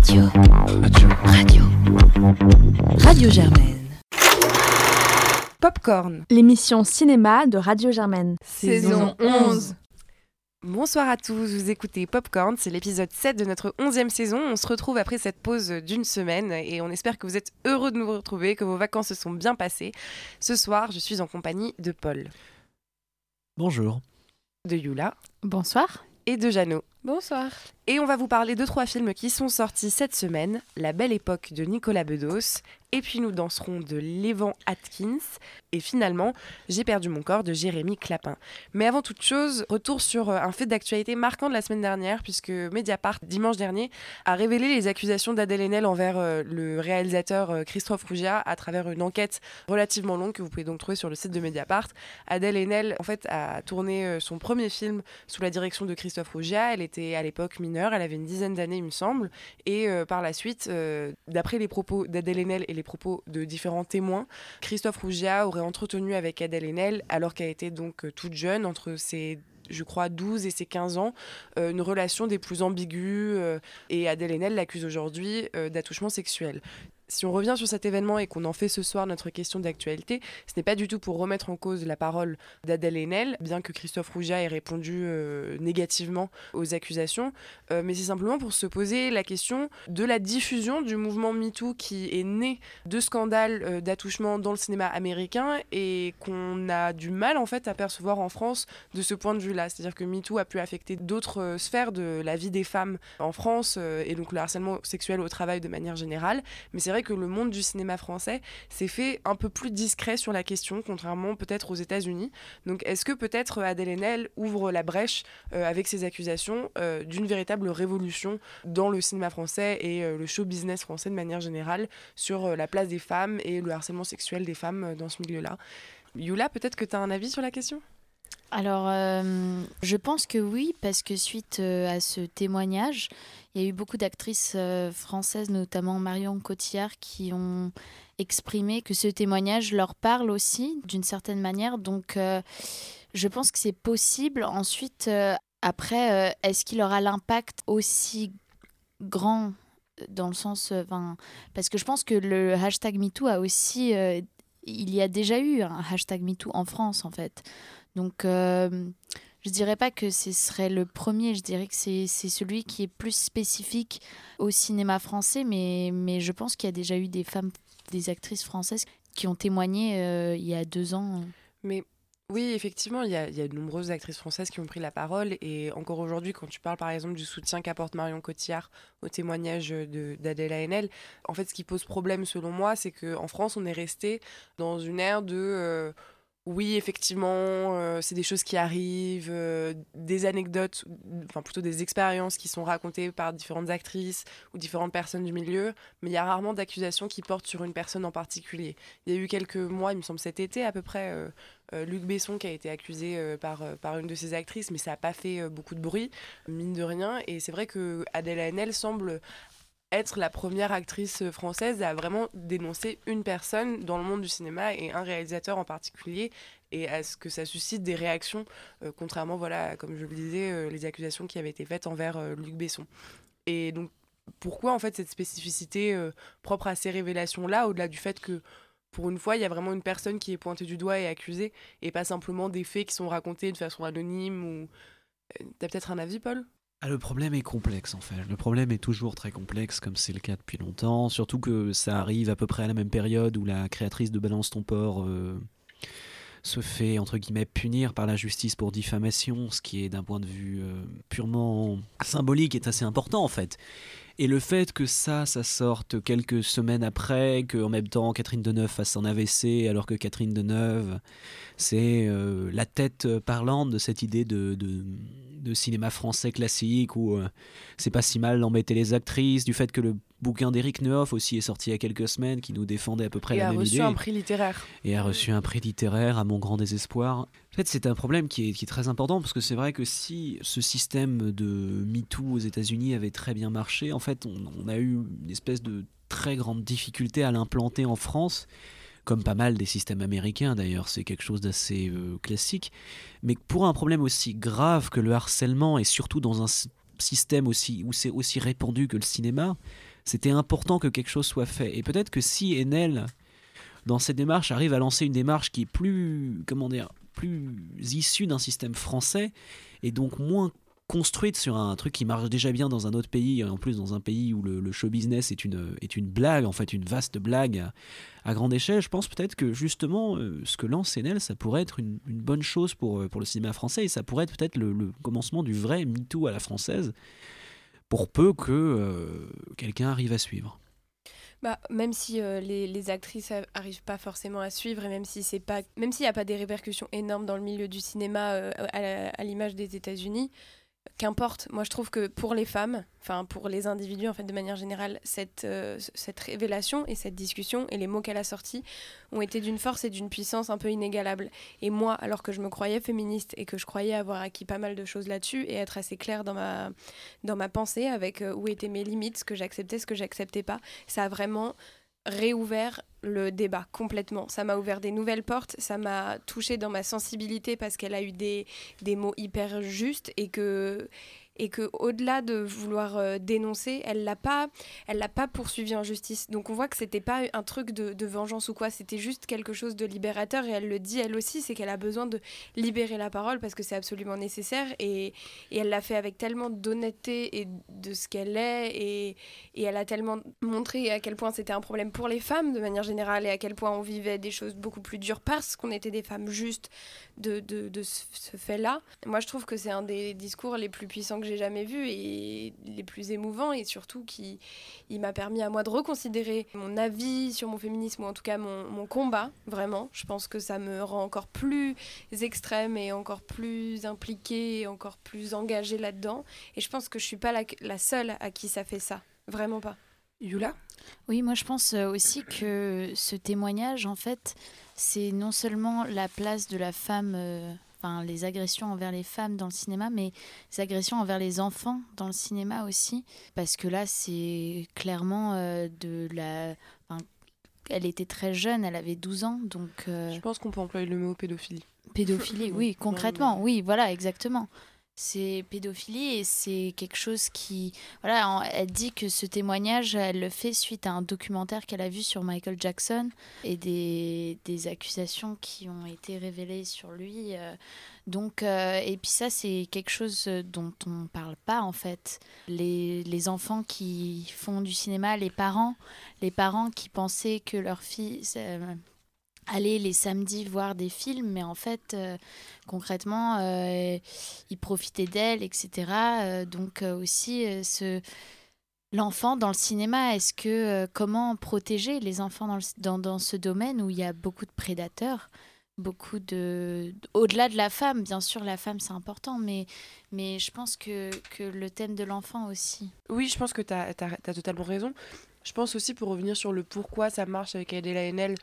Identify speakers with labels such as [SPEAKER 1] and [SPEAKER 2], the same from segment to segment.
[SPEAKER 1] Radio.
[SPEAKER 2] Radio.
[SPEAKER 1] Radio. Radio Germaine.
[SPEAKER 3] Popcorn.
[SPEAKER 4] L'émission cinéma de Radio Germaine.
[SPEAKER 3] Saison 11. Bonsoir à tous, vous écoutez Popcorn, c'est l'épisode 7 de notre 11e saison. On se retrouve après cette pause d'une semaine et on espère que vous êtes heureux de nous retrouver, que vos vacances se sont bien passées. Ce soir, je suis en compagnie de Paul,
[SPEAKER 2] Bonjour.
[SPEAKER 3] de Yula
[SPEAKER 4] Bonsoir.
[SPEAKER 3] et de Jeannot.
[SPEAKER 4] Bonsoir.
[SPEAKER 3] Et on va vous parler de trois films qui sont sortis cette semaine La Belle Époque de Nicolas Bedos, et puis nous danserons de Lévan Atkins, et finalement J'ai perdu mon corps de Jérémy Clapin. Mais avant toute chose, retour sur euh, un fait d'actualité marquant de la semaine dernière, puisque Mediapart, dimanche dernier, a révélé les accusations d'Adèle Haenel envers euh, le réalisateur euh, Christophe Rougia à travers une enquête relativement longue que vous pouvez donc trouver sur le site de Mediapart. Adèle Haenel, en fait, a tourné son premier film sous la direction de Christophe Rougia. Elle était à l'époque mineure, elle avait une dizaine d'années, il me semble. Et euh, par la suite, euh, d'après les propos d'Adèle Haenel et les propos de différents témoins, Christophe Rougia aurait entretenu avec Adèle Haenel, alors qu'elle était donc euh, toute jeune, entre ses je crois 12 et ses 15 ans, une relation des plus ambiguës et Adèle Haenel l'accuse aujourd'hui d'attouchement sexuel. Si on revient sur cet événement et qu'on en fait ce soir notre question d'actualité, ce n'est pas du tout pour remettre en cause la parole d'Adèle Haenel, bien que Christophe Rougia ait répondu euh, négativement aux accusations, euh, mais c'est simplement pour se poser la question de la diffusion du mouvement MeToo qui est né de scandales euh, d'attouchement dans le cinéma américain et qu'on a du mal en fait à percevoir en France de ce point de vue-là. C'est-à-dire que MeToo a pu affecter d'autres euh, sphères de la vie des femmes en France et donc le harcèlement sexuel au travail de manière générale. Mais c'est vrai que le monde du cinéma français s'est fait un peu plus discret sur la question, contrairement peut-être aux États-Unis. Donc est-ce que peut-être Adèle Haenel ouvre la brèche euh, avec ses accusations euh, d'une véritable révolution dans le cinéma français et euh, le show business français de manière générale sur euh, la place des femmes et le harcèlement sexuel des femmes euh, dans ce milieu-là? Yula, peut-être que tu as un avis sur la question?
[SPEAKER 5] Alors, euh, je pense que oui, parce que suite euh, à ce témoignage, il y a eu beaucoup d'actrices euh, françaises, notamment Marion Cotillard, qui ont exprimé que ce témoignage leur parle aussi d'une certaine manière. Donc, je pense que c'est possible. Ensuite, après, est-ce qu'il aura l'impact aussi grand dans le sens, parce que je pense que le hashtag MeToo a aussi, il y a déjà eu un hashtag MeToo en France en fait. Donc, euh, je dirais pas que ce serait le premier, je dirais que c'est celui qui est plus spécifique au cinéma français, mais, mais je pense qu'il y a déjà eu des femmes, des actrices françaises qui ont témoigné euh, il y a deux ans.
[SPEAKER 3] Mais oui, effectivement, il y, a, il y a de nombreuses actrices françaises qui ont pris la parole. Et encore aujourd'hui, quand tu parles par exemple du soutien qu'apporte Marion Cotillard au témoignage d'Adèle Haenel, en fait, ce qui pose problème selon moi, c'est qu'en France, on est resté dans une ère de. euh, oui, effectivement, euh, c'est des choses qui arrivent, euh, des anecdotes, enfin plutôt des expériences qui sont racontées par différentes actrices ou différentes personnes du milieu, mais il y a rarement d'accusations qui portent sur une personne en particulier. Il y a eu quelques mois, il me semble cet été à peu près, euh, Luc Besson qui a été accusé par, par une de ses actrices, mais ça n'a pas fait beaucoup de bruit, mine de rien. Et c'est vrai que Adèle Haenel semble être la première actrice française à vraiment dénoncer une personne dans le monde du cinéma et un réalisateur en particulier et à ce que ça suscite des réactions, euh, contrairement, voilà, comme je le disais, euh, les accusations qui avaient été faites envers euh, Luc Besson. Et donc, pourquoi en fait cette spécificité propre à ces révélations-là, au-delà du fait que pour une fois, il y a vraiment une personne qui est pointée du doigt et accusée, et pas simplement des faits qui sont racontés de façon anonyme ou... T'as peut-être un avis, Paul?
[SPEAKER 2] Ah, le problème est complexe en fait. Le problème est toujours très complexe, comme c'est le cas depuis longtemps. Surtout que ça arrive à peu près à la même période où la créatrice de Balance ton port euh, se fait entre guillemets punir par la justice pour diffamation, ce qui est d'un point de vue euh, purement symbolique est assez important en fait. Et le fait que ça, ça sorte quelques semaines après, qu'en même temps Catherine Deneuve fasse un AVC, alors que Catherine Deneuve, c'est euh, la tête parlante de cette idée de, de cinéma français classique où euh, c'est pas si mal d'embêter les actrices, du fait que le bouquin d'Éric Nehoff aussi est sorti il y a quelques semaines, qui nous défendait à peu près
[SPEAKER 3] Et
[SPEAKER 2] la
[SPEAKER 3] a
[SPEAKER 2] même
[SPEAKER 3] reçu
[SPEAKER 2] idée
[SPEAKER 3] un prix littéraire.
[SPEAKER 2] et a reçu un prix littéraire à mon grand désespoir. En fait, c'est un problème qui est, qui est très important parce que c'est vrai que si ce système de MeToo aux États-Unis avait très bien marché, en fait, on, on a eu une espèce de très grande difficulté à l'implanter en France, comme pas mal des systèmes américains d'ailleurs, c'est quelque chose d'assez euh, classique. Mais pour un problème aussi grave que le harcèlement et surtout dans un système aussi où c'est aussi répandu que le cinéma, c'était important que quelque chose soit fait. Et peut-être que si Enel, dans cette démarche, arrive à lancer une démarche qui est plus, comment dire, plus issue d'un système français et donc moins construite sur un truc qui marche déjà bien dans un autre pays, en plus dans un pays où le, show business est une, est une blague, en fait une vaste blague à, grande échelle, je pense peut-être que justement euh, ce que lance Enel, ça pourrait être une, bonne chose pour, euh, pour le cinéma français et ça pourrait être peut-être le, commencement du vrai MeToo à la française, pour peu que euh, quelqu'un arrive à suivre.
[SPEAKER 6] Bah, même si les, actrices arrivent pas forcément à suivre et même si c'est pas même s'il n'y a pas des répercussions énormes dans le milieu du cinéma à l'image des États-Unis qu'importe, moi je trouve que pour les femmes, enfin pour les individus en fait de manière générale, cette, euh, cette révélation et cette discussion et les mots qu'elle a sortis ont été d'une force et d'une puissance un peu inégalable. Et moi, alors que je me croyais féministe et que je croyais avoir acquis pas mal de choses là-dessus et être assez claire dans ma, dans ma pensée avec euh, où étaient mes limites, ce que j'acceptais, ce que j'acceptais pas, ça a vraiment réouvert le débat complètement. Ça m'a ouvert des nouvelles portes, ça m'a touché dans ma sensibilité parce qu'elle a eu des, des mots hyper justes et que, et que au-delà de vouloir euh, dénoncer, elle l'a pas, elle l'a pas poursuivi en justice. Donc on voit que c'était pas un truc de, vengeance ou quoi, c'était juste quelque chose de libérateur et elle le dit elle aussi, c'est qu'elle a besoin de libérer la parole parce que c'est absolument nécessaire et, et elle l'a fait avec tellement d'honnêteté et de ce qu'elle est et, et elle a tellement montré à quel point c'était un problème pour les femmes de manière générale et à quel point on vivait des choses beaucoup plus dures parce qu'on était des femmes justes de, de, de ce, ce fait-là. Moi je trouve que c'est un des discours les plus puissants que j'ai jamais vu et les plus émouvants et surtout qui il m'a permis à moi de reconsidérer mon avis sur mon féminisme ou en tout cas mon, mon, combat vraiment. Je pense que ça me rend encore plus extrême et encore plus impliquée et encore plus engagée là-dedans. Et je pense que je suis pas la, la seule à qui ça fait ça vraiment pas.
[SPEAKER 3] Yula?
[SPEAKER 5] Oui, moi je pense euh, aussi que ce témoignage, en fait, c'est non seulement la place de la femme euh, enfin, les agressions envers les femmes dans le cinéma, mais les agressions envers les enfants dans le cinéma aussi, parce que là, c'est clairement euh, de la... elle était très jeune, elle avait 12 ans, donc...
[SPEAKER 3] Euh, Je pense qu'on peut employer le mot pédophilie.
[SPEAKER 5] Pédophilie, oui, concrètement, oui, voilà, exactement c'est pédophilie et c'est quelque chose qui voilà elle dit que ce témoignage elle le fait suite à un documentaire qu'elle a vu sur Michael Jackson et des, des accusations qui ont été révélées sur lui euh. donc euh, et puis ça c'est quelque chose dont on parle pas en fait les, les enfants qui font du cinéma les parents les parents qui pensaient que leur fille aller les samedis voir des films, mais en fait, euh, concrètement, euh, ils profitaient d'elle, etc. Euh, donc aussi, ce... l'enfant dans le cinéma, est-ce que comment protéger les enfants dans, dans, dans, ce domaine où il y a beaucoup de prédateurs beaucoup de au-delà de la femme? Bien sûr la femme c'est important mais mais je pense que, que le thème de l'enfant aussi.
[SPEAKER 3] Oui je pense que tu as, totalement raison. Je pense aussi pour revenir sur le pourquoi ça marche avec Adela Haenel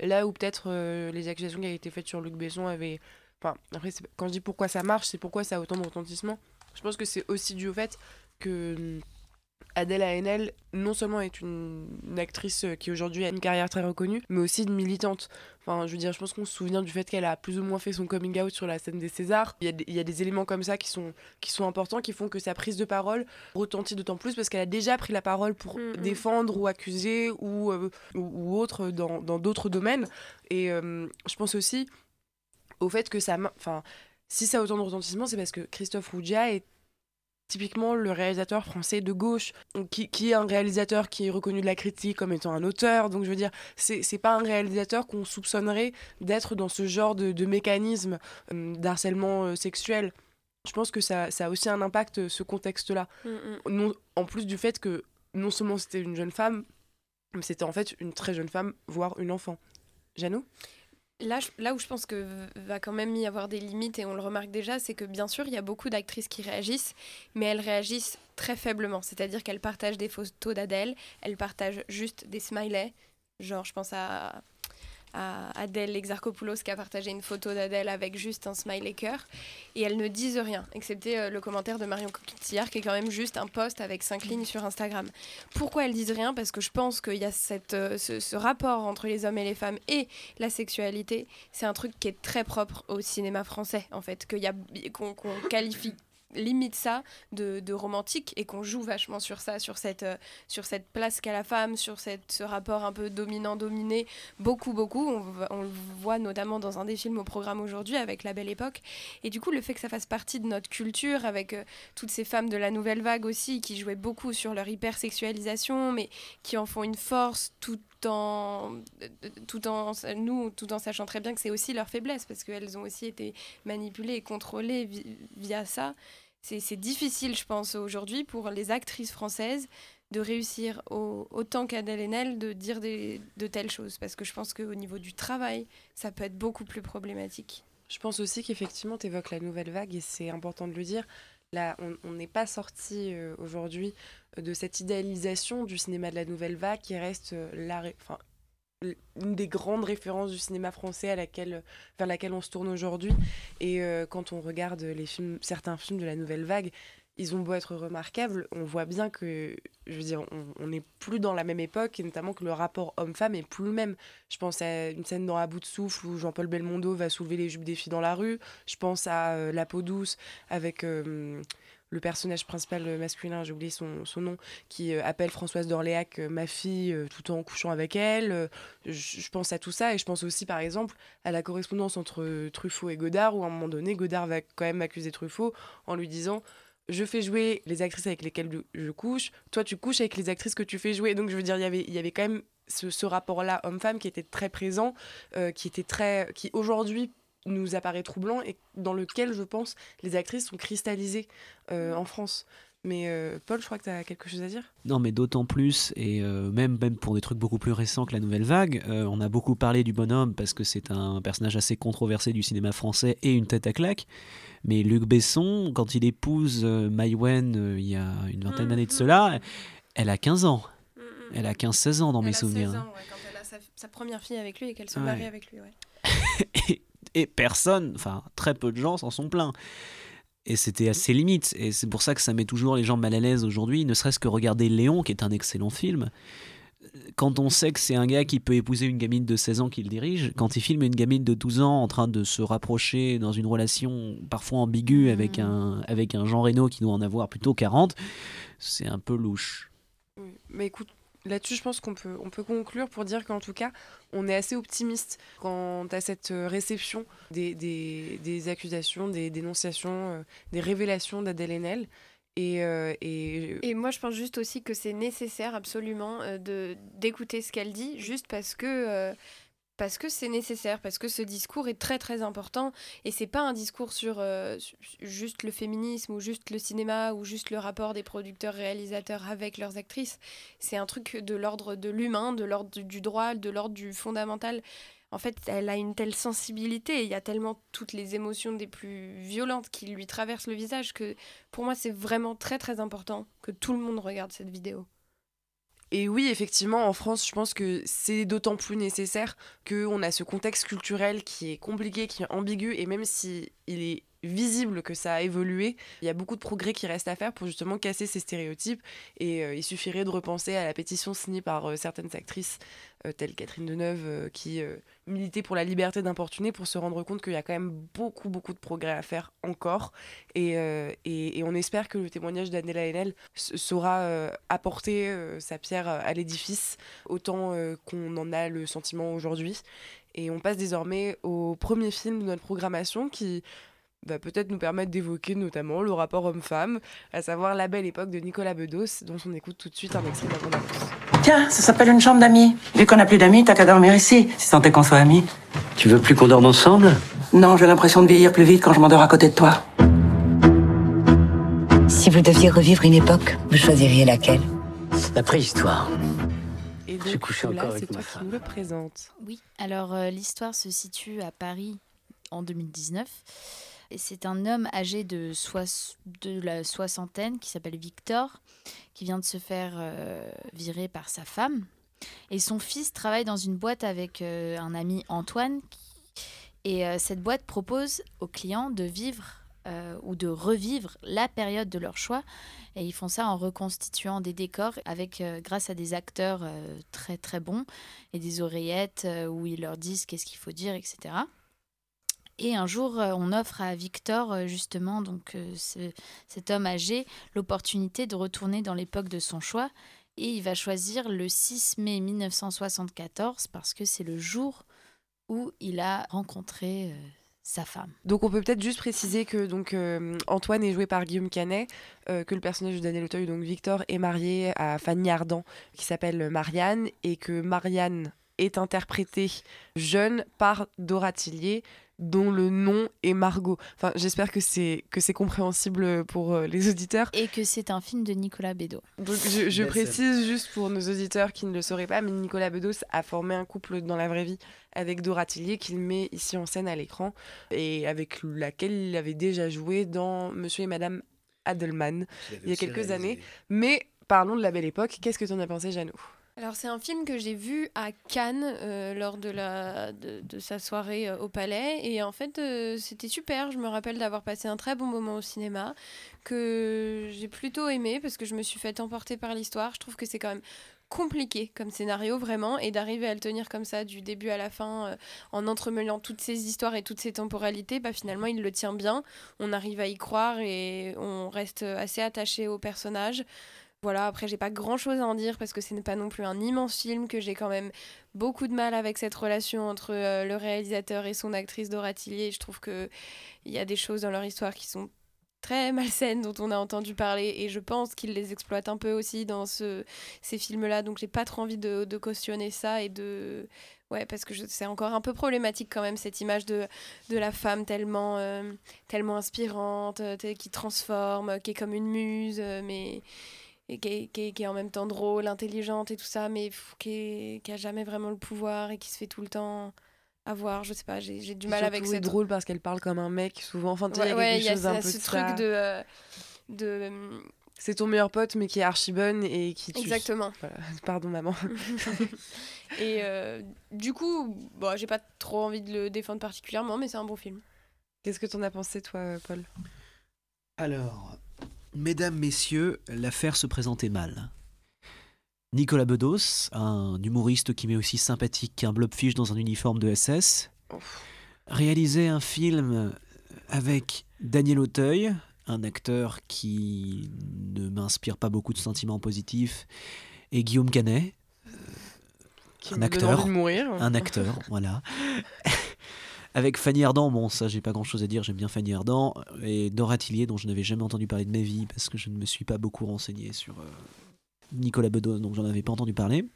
[SPEAKER 3] Là où peut-être euh, les accusations qui avaient été faites sur Luc Besson avaient. Enfin, après, quand je dis pourquoi ça marche, c'est pourquoi ça a autant de retentissement. Je pense que c'est aussi dû au fait que Adèle Haenel, non seulement est une, actrice euh, qui aujourd'hui a une carrière très reconnue, mais aussi une militante. Enfin, je veux dire, je pense qu'on se souvient du fait qu'elle a plus ou moins fait son coming out sur la scène des Césars. Il y a, il y a des éléments comme ça qui sont, qui sont importants, qui font que sa prise de parole retentit d'autant plus parce qu'elle a déjà pris la parole pour mm, mm. défendre ou accuser ou, euh, ou, autre dans d'autres domaines. Et euh, je pense aussi au fait que ça. Enfin, si ça a autant de retentissement, c'est parce que Christophe Rougia est typiquement le réalisateur français de gauche, qui, qui, est un réalisateur qui est reconnu de la critique comme étant un auteur. Donc je veux dire, c'est, c'est pas un réalisateur qu'on soupçonnerait d'être dans ce genre de, de mécanisme euh, d'harcèlement euh, sexuel. Je pense que ça, ça, a aussi un impact, ce contexte-là. Mm, mm. Non, en plus du fait que non seulement c'était une jeune femme, mais c'était en fait une très jeune femme, voire une enfant. Jeannot?
[SPEAKER 6] Là, là où je pense que va quand même y avoir des limites, et on le remarque déjà, c'est que bien sûr, il y a beaucoup d'actrices qui réagissent, mais elles réagissent très faiblement. C'est-à-dire qu'elles partagent des photos d'Adèle, elles partagent juste des smileys. Genre, je pense à à Adèle Exarchopoulos qui a partagé une photo d'Adèle avec juste un smiley cœur. Et elles ne disent rien, excepté euh, le commentaire de Marion Cotillard qui est quand même juste un post avec cinq lignes sur Instagram. Pourquoi elles disent rien? Parce que je pense qu'il y a cette, euh, ce, rapport entre les hommes et les femmes et la sexualité. C'est un truc qui est très propre au cinéma français, en fait, qu'il y a, qu'on, qualifie limite ça de, de romantique et qu'on joue vachement sur ça, sur cette, euh, sur cette place qu'a la femme, sur cette, ce rapport un peu dominant-dominé, beaucoup, beaucoup. On, le voit notamment dans un des films au programme aujourd'hui avec La Belle Époque. Et du coup, le fait que ça fasse partie de notre culture, avec euh, toutes ces femmes de la nouvelle vague aussi, qui jouaient beaucoup sur leur hypersexualisation, mais qui en font une force tout en nous tout en sachant très bien que c'est aussi leur faiblesse parce qu'elles ont aussi été manipulées et contrôlées vi- via ça c'est difficile je pense aujourd'hui pour les actrices françaises de réussir au- autant qu'Adèle Haenel de dire de telles choses parce que je pense qu'au niveau du travail ça peut être beaucoup plus problématique
[SPEAKER 3] Je pense aussi qu'effectivement, tu évoques la nouvelle vague et c'est important de le dire. Là, on n'est pas sorti euh, aujourd'hui euh, de cette idéalisation du cinéma de la nouvelle vague qui reste euh, la enfin, une des grandes références du cinéma français vers laquelle on se tourne aujourd'hui. Et quand on regarde les films, certains films de la nouvelle vague, ils ont beau être remarquables, on voit bien que, je veux dire, on- n'est plus dans la même époque, et notamment que le rapport homme-femme est plus le même. Je pense à une scène dans À bout de souffle où Jean-Paul Belmondo va soulever les jupes des filles dans la rue. Je pense à euh, La peau douce avec euh, le personnage principal masculin, j'ai oublié son, son nom, qui euh, appelle Françoise d'Orléac ma fille tout en couchant avec elle. Je, je pense à tout ça et je pense aussi par exemple à la correspondance entre Truffaut et Godard où à un moment donné Godard va quand même accuser Truffaut en lui disant je fais jouer les actrices avec lesquelles je- couche, toi tu couches avec les actrices que tu fais jouer. Donc je veux dire, il y avait, il y avait quand même ce, ce rapport-là homme-femme qui était très présent, euh, qui était très, qui aujourd'hui nous apparaît troublant et dans lequel je pense les actrices sont cristallisées euh, en France. Mais euh, Paul, je crois que tu as quelque chose à dire?
[SPEAKER 2] Non, mais d'autant plus, et euh, même, même pour des trucs beaucoup plus récents que la nouvelle vague, euh, on a beaucoup parlé du bonhomme parce que c'est un personnage assez controversé du cinéma français et une tête à claque. Mais Luc Besson, quand il épouse euh, Maïwen euh, il y a une vingtaine d'années de cela, elle a 15 ans. Elle a 15-16 ans dans mes souvenirs.
[SPEAKER 6] quand elle a sa, sa première fille avec lui et qu'elle se
[SPEAKER 2] Ouais.
[SPEAKER 6] marie avec lui ouais.
[SPEAKER 2] et, et personne, enfin très peu de gens s'en sont plaints. Et c'était assez limite. Et c'est pour ça que ça met toujours les gens mal à l'aise aujourd'hui, ne serait-ce que regarder Léon, qui est un excellent film. Quand on sait que c'est un gars qui peut épouser une gamine de 16 ans qui le dirige, quand il filme une gamine de 12 ans en train de se rapprocher dans une relation parfois ambiguë avec un, avec un Jean Reno qui doit en avoir plutôt 40, c'est un peu louche.
[SPEAKER 3] Mais écoute, là-dessus, je pense qu'on peut, on peut conclure pour dire qu'en tout cas, on est assez optimiste quant à cette euh, réception des, des, accusations, des dénonciations, euh, des révélations d'Adèle Haenel. Et, euh, et,
[SPEAKER 6] Et moi, je pense juste aussi que c'est nécessaire absolument euh, de d'écouter ce qu'elle dit, juste parce que parce que c'est nécessaire, parce que ce discours est très très important et c'est pas un discours sur euh, juste le féminisme ou juste le cinéma ou juste le rapport des producteurs réalisateurs avec leurs actrices. C'est un truc de l'ordre de l'humain, de l'ordre du droit, de l'ordre du fondamental. En fait, elle a une telle sensibilité, il y a tellement toutes les émotions des plus violentes qui lui traversent le visage que pour moi, c'est vraiment très très important que tout le monde regarde cette vidéo.
[SPEAKER 3] Et oui, effectivement, en France, je pense que c'est d'autant plus nécessaire qu'on a ce contexte culturel qui est compliqué, qui est ambigu, et même si il est visible que ça a évolué, il y a beaucoup de progrès qui restent à faire pour justement casser ces stéréotypes. Et euh, il suffirait de repenser à la pétition signée par euh, certaines actrices, euh, telles Catherine Deneuve, qui militaient pour la liberté d'importuner, pour se rendre compte qu'il y a quand même beaucoup, beaucoup de progrès à faire encore. Et, on espère que le témoignage d'Anela Haenel s- saura apporter sa pierre à l'édifice, autant qu'on en a le sentiment aujourd'hui. Et on passe désormais au premier film de notre programmation qui va peut-être nous permettre d'évoquer notamment le rapport homme-femme, à savoir La Belle Époque de Nicolas Bedos, dont on écoute tout de suite un extrait de la bande-annonce.
[SPEAKER 7] Tiens, ça s'appelle une chambre d'amis. Vu qu'on n'a plus d'amis, t'as qu'à dormir ici, si tant est qu'on soit amis.
[SPEAKER 8] Tu veux plus qu'on dorme ensemble?
[SPEAKER 7] Non, j'ai l'impression de vieillir plus vite quand je m'endors à côté de toi.
[SPEAKER 9] Si vous deviez revivre une époque, vous choisiriez laquelle?
[SPEAKER 8] La préhistoire.
[SPEAKER 3] Et
[SPEAKER 8] J'ai
[SPEAKER 3] donc,
[SPEAKER 8] couché
[SPEAKER 3] là,
[SPEAKER 8] encore
[SPEAKER 3] c'est
[SPEAKER 8] avec
[SPEAKER 3] toi
[SPEAKER 8] ma
[SPEAKER 3] qui
[SPEAKER 8] femme.
[SPEAKER 3] nous le présente.
[SPEAKER 5] Oui, alors euh, l'histoire se situe à Paris en 2019. C'est un homme âgé de, la soixantaine qui s'appelle Victor, qui vient de se faire euh, virer par sa femme. Et son fils travaille dans une boîte avec euh, un ami Antoine. qui- Et euh, cette boîte propose aux clients de vivre ou de revivre la période de leur choix. Et ils font ça en reconstituant des décors avec, grâce à des acteurs très très bons et des oreillettes où ils leur disent qu'est-ce qu'il faut dire, etc. Et un jour, euh, on offre à Victor, euh, justement, donc euh, ce- cet homme âgé, l'opportunité de retourner dans l'époque de son choix. Et il va choisir le 6 mai 1974 parce que c'est le jour où il a rencontré sa femme.
[SPEAKER 3] Donc on peut peut-être juste préciser que donc Antoine est joué par Guillaume Canet, que le personnage de Daniel Auteuil, donc Victor, est marié à Fanny Ardant, qui s'appelle Marianne, et que Marianne est interprétée jeune par Dora Tillier, dont le nom est Margot. Enfin, j'espère que c'est que c'est compréhensible pour euh, les auditeurs.
[SPEAKER 5] Et que c'est un film de Nicolas Bédot.
[SPEAKER 3] Donc je, précise juste pour nos auditeurs qui ne le sauraient pas, mais Nicolas Bedos a formé un couple dans la vraie vie avec Dora Tillier qu'il met ici en scène à l'écran et avec laquelle il avait déjà joué dans Monsieur et Madame Adelman il y a quelques années. Mais parlons de la belle époque. Qu'est-ce que tu en as pensé, Jeannot?
[SPEAKER 6] Alors c'est un film que j'ai vu à Cannes euh, lors de, la, de, sa soirée euh, au Palais et en fait euh, c'était super. Je me rappelle d'avoir passé un très bon moment au cinéma que j'ai plutôt aimé parce que je me suis fait emporter par l'histoire. Je trouve que c'est quand même compliqué comme scénario vraiment et d'arriver à le tenir comme ça du début à la fin en entremêlant toutes ces histoires et toutes ces temporalités bah finalement il le tient bien on arrive à y croire et on reste assez attaché au personnage voilà, après, j'ai pas grand chose à en dire parce que ce n'est pas non plus un immense film, que j'ai quand même beaucoup de mal avec cette relation entre euh, le réalisateur et son actrice Dora Tillier. Je trouve qu'il y a des choses dans leur histoire qui sont très malsaines dont on a entendu parler et je pense qu'ils les exploitent un peu aussi dans ce, ces films-là. Donc, j'ai pas trop envie de, cautionner ça et de. Ouais, parce que c'est encore un peu problématique quand même cette image de, la femme tellement, euh, tellement inspirante, euh, qui transforme, qui est comme une muse, mais et qui est, qui est- qui est en même temps drôle, intelligente et tout ça, mais qui, est- qui a jamais vraiment le pouvoir et qui se fait tout le temps avoir. Je sais pas, j'ai j'ai du mal avec
[SPEAKER 3] C'est
[SPEAKER 6] cette.
[SPEAKER 3] drôle parce qu'elle parle comme un mec souvent. Enfin, il y a
[SPEAKER 6] Ouais,
[SPEAKER 3] quelque
[SPEAKER 6] il y a
[SPEAKER 3] chose un
[SPEAKER 6] ça-
[SPEAKER 3] peu
[SPEAKER 6] ce
[SPEAKER 3] de
[SPEAKER 6] truc
[SPEAKER 3] ça.
[SPEAKER 6] de. euh, de...
[SPEAKER 3] C'est ton meilleur pote, mais qui est archi bonne et qui tue.
[SPEAKER 6] Exactement.
[SPEAKER 3] Voilà. Pardon, maman.
[SPEAKER 6] et euh, du coup, bon, j'ai pas trop envie de le défendre particulièrement, mais c'est un bon film.
[SPEAKER 3] Qu'est-ce que t'en as pensé, toi, Paul?
[SPEAKER 2] Alors, mesdames, messieurs, l'affaire se présentait mal. Nicolas Bedos, un humoriste qui m'est aussi sympathique qu'un blobfish dans un uniforme de SS, réalisait un film avec Daniel Auteuil, un acteur qui ne m'inspire pas beaucoup de sentiments positifs, et Guillaume Canet,
[SPEAKER 3] Qui
[SPEAKER 2] un acteur,
[SPEAKER 3] envie de mourir.
[SPEAKER 2] un acteur, voilà. Avec Fanny Ardant, bon, ça, j'ai pas grand chose à dire, j'aime bien Fanny Ardant, et Dora Tillier, dont je n'avais jamais entendu parler de ma vie, parce que je ne me suis pas beaucoup renseigné sur euh, Nicolas Bedos, donc j'en avais pas entendu parler.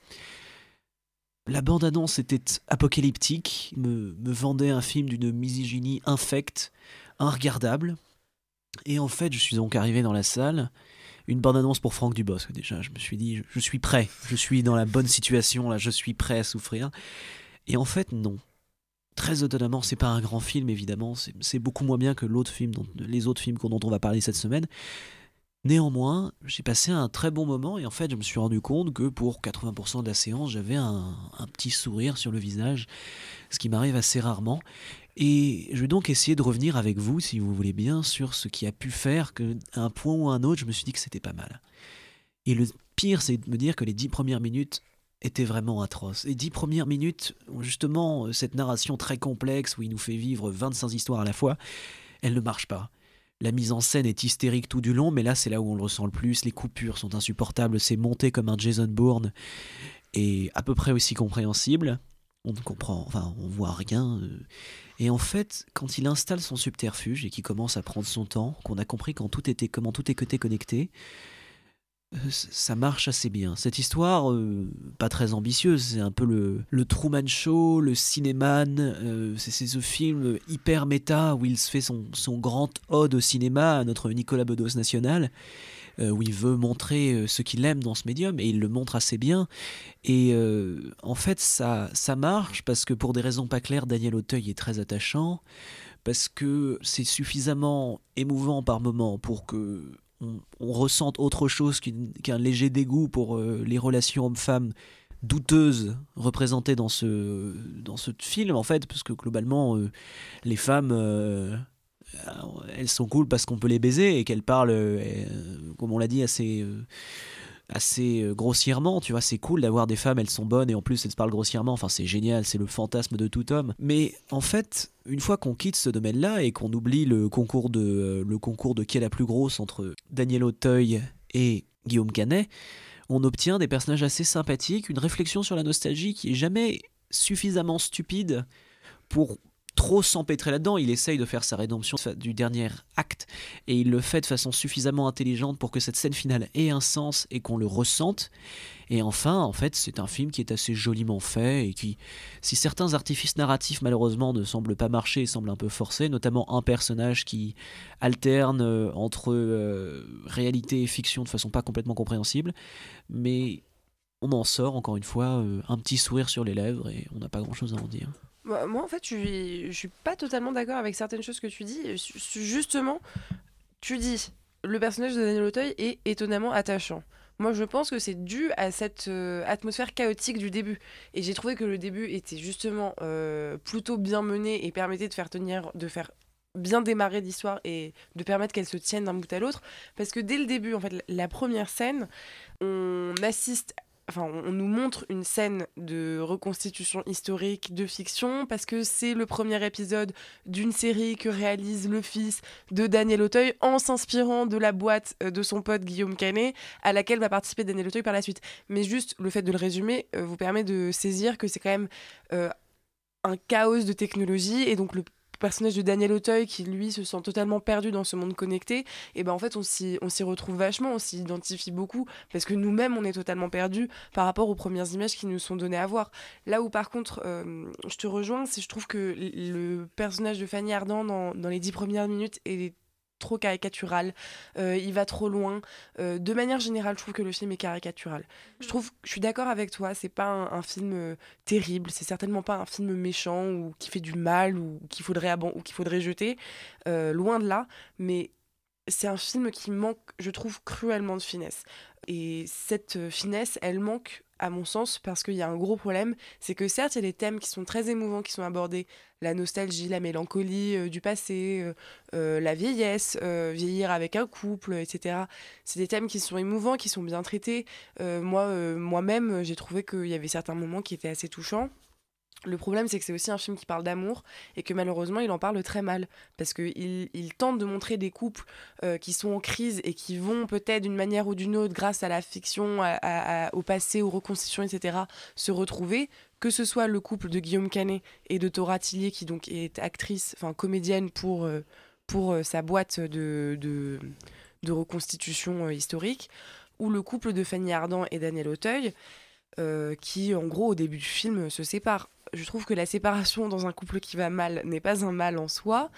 [SPEAKER 2] La bande-annonce était apocalyptique, me, me vendait un film d'une misogynie infecte, inregardable. Et en fait, je suis donc arrivé dans la salle, une bande-annonce pour Franck Dubosc déjà. Je me suis dit, je, je suis prêt, je suis dans la bonne situation, là, je suis prêt à souffrir. Et en fait, non. Très étonnamment, c'est pas un grand film, évidemment, c'est beaucoup moins bien que l'autre film dont- les autres films dont on va parler cette semaine. Néanmoins, j'ai passé un très bon moment et en fait, je me suis rendu compte que pour 80% de la séance, j'avais un, petit sourire sur le visage, ce qui m'arrive assez rarement. Et je vais donc essayer de revenir avec vous, si vous voulez bien, sur ce qui a pu faire que, à un point ou à un autre, je me suis dit que c'était pas mal. Et le pire, c'est de me dire que les dix premières minutes étaient vraiment atroces. Les dix premières minutes, justement, cette narration très complexe où il nous fait vivre 25 histoires à la fois, elle ne marche pas. La mise en scène est hystérique tout du long, mais là, c'est là où on le ressent le plus. Les coupures sont insupportables, c'est monté comme un Jason Bourne et à peu près aussi compréhensible. On ne comprend, enfin, on voit rien. euh. Et en fait, quand il installe son subterfuge et qu'il commence à prendre son temps, qu'on a compris quand tout était, comment tout était connecté, euh, ça marche assez bien. Cette histoire, euh, pas très ambitieuse, c'est un peu le, Truman Show, le Cinéman, euh, c'est ce film hyper méta où il se fait son, grand ode au cinéma à notre Nicolas Bedos national, euh, où il veut montrer euh, ce qu'il aime dans ce médium, et il le montre assez bien. Et euh, en fait, ça, ça marche parce que pour des raisons pas claires, Daniel Auteuil est très attachant, parce que c'est suffisamment émouvant par moment pour que on, ressente autre chose qu'un léger dégoût pour euh, les relations hommes-femmes douteuses représentées dans ce, film, en fait, parce que globalement, euh, les femmes, euh, elles sont cool parce qu'on peut les baiser et qu'elles parlent, comme on l'a dit, assez, assez euh, grossièrement, tu vois, c'est cool d'avoir des femmes, elles sont bonnes et en plus elles se parlent grossièrement, enfin c'est génial, c'est le fantasme de tout homme. Mais en fait, une fois qu'on quitte ce domaine-là et qu'on oublie le concours de euh, qui est la plus grosse entre Daniel Auteuil et Guillaume Canet, on obtient des personnages assez sympathiques, une réflexion sur la nostalgie qui est jamais suffisamment stupide pour trop s'empêtrer là-dedans. Il essaye de faire sa rédemption du dernier acte et il le fait de façon suffisamment intelligente pour que cette scène finale ait un sens et qu'on le ressente. Et enfin, en fait, c'est un film qui est assez joliment fait et qui, si certains artifices narratifs malheureusement ne semblent pas marcher et semblent un peu forcés, notamment un personnage qui alterne euh, entre euh, réalité et fiction de façon pas complètement compréhensible, mais on en sort encore une fois euh, un petit sourire sur les lèvres et on n'a pas grand-chose à en dire.
[SPEAKER 3] Moi, en fait, je suis, suis pas totalement d'accord avec certaines choses que tu dis. Justement, tu dis le personnage de Daniel Auteuil est étonnamment attachant. Moi, je pense que c'est dû à cette euh, atmosphère chaotique du début. Et j'ai trouvé que le début était justement euh, plutôt bien mené et permettait de faire tenir, de faire bien démarrer l'histoire et de permettre qu'elle se tienne d'un bout à l'autre. Parce que dès le début, en fait, la première scène, on assiste on nous montre une scène de reconstitution historique de fiction parce que c'est le premier épisode d'une série que réalise le fils de Daniel Auteuil en s'inspirant de la boîte euh, de son pote Guillaume Canet à laquelle va participer Daniel Auteuil par la suite. Mais juste le fait de le résumer euh, vous permet de saisir que c'est quand même euh, un chaos de technologie et donc le personnage de Daniel Auteuil qui lui se sent totalement perdu dans ce monde connecté, et ben en fait on s'y, retrouve vachement, on s'y identifie beaucoup parce que nous-mêmes on est totalement perdus par rapport aux premières images qui nous sont données à voir. Là où par contre euh, je te rejoins, c'est je trouve que le personnage de Fanny Ardant dans les dix premières minutes est trop caricatural, euh, il va trop loin. Euh, de manière générale, je trouve que le film est caricatural. Je trouve, je suis d'accord avec toi, c'est pas un, film euh, terrible, c'est certainement pas un film méchant ou qui fait du mal ou qu'il faudrait ou qu'il faudrait jeter, loin de là. Mais c'est un film qui manque, je trouve, cruellement de finesse. Et cette finesse, elle manque à mon sens, parce qu'il y a un gros problème, c'est que certes, il y a des thèmes qui sont très émouvants, qui sont abordés, la nostalgie, la mélancolie euh, du passé, euh, euh, la vieillesse, vieillir avec un couple, etc. C'est des thèmes qui sont émouvants, qui sont bien traités. moi, moi-même, j'ai trouvé qu'il y avait certains moments qui étaient assez touchants. Le problème, c'est que c'est aussi un film qui parle d'amour et que malheureusement, il en parle très mal. Parce qu'il il tente de montrer des couples euh, qui sont en crise et qui vont peut-être d'une manière ou d'une autre, grâce à la fiction, au passé, aux reconstitutions, etc., se retrouver. Que ce soit le couple de Guillaume Canet et de Tora Tillier, qui donc est actrice, enfin comédienne pour, euh, pour euh, sa boîte de, de, de reconstitution historique, ou le couple de Fanny Ardant et Daniel Auteuil. qui en gros au début du film se séparent je trouve que la séparation dans un couple qui va mal n'est pas un mal en soi,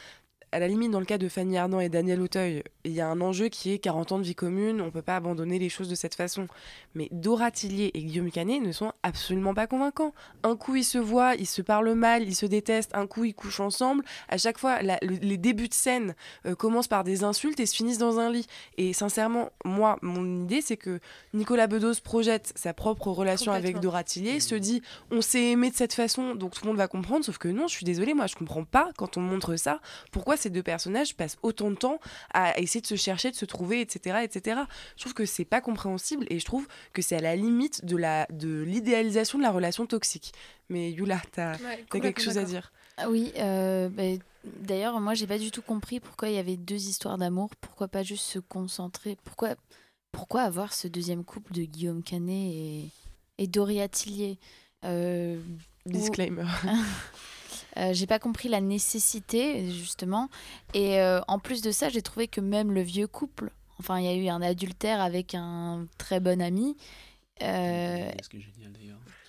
[SPEAKER 3] à la limite, dans le cas de Fanny Ardant et Daniel Auteuil, il y a un enjeu qui est 40 ans de vie commune, on ne peut pas abandonner les choses de cette façon. Mais Dora Tillier et Guillaume Canet ne sont absolument pas convaincants. Un coup, ils se voient, ils se parlent mal, ils se détestent, un coup, ils couchent ensemble. À chaque fois, les débuts de scène euh, commencent par des insultes et se finissent dans un lit. Et sincèrement, moi, mon idée, c'est que Nicolas Bedos projette sa propre relation avec Dora Tillier, se dit on s'est aimé de cette façon, donc tout le monde va comprendre, sauf que non, je suis désolée, moi, je comprends pas quand on montre ça. Pourquoi ces deux personnages passent autant de temps à essayer de se chercher, de se trouver, etc. etc. Je trouve que c'est pas compréhensible et je trouve que c'est à la limite de la de l'idéalisation de la relation toxique. Mais Yula, tu as, quelque chose à dire?
[SPEAKER 5] Ah Oui, euh, bah, d'ailleurs, moi j'ai pas du tout compris pourquoi il y avait deux histoires d'amour, pourquoi pas juste se concentrer, pourquoi, pourquoi avoir ce deuxième couple de Guillaume Canet et, et Doria Tillier?
[SPEAKER 3] Euh, Disclaimer.
[SPEAKER 5] Euh, j'ai pas compris la nécessité, justement. Et euh, en plus de ça, j'ai trouvé que même le vieux couple, enfin, il y a eu un adultère avec un très bon ami. Euh,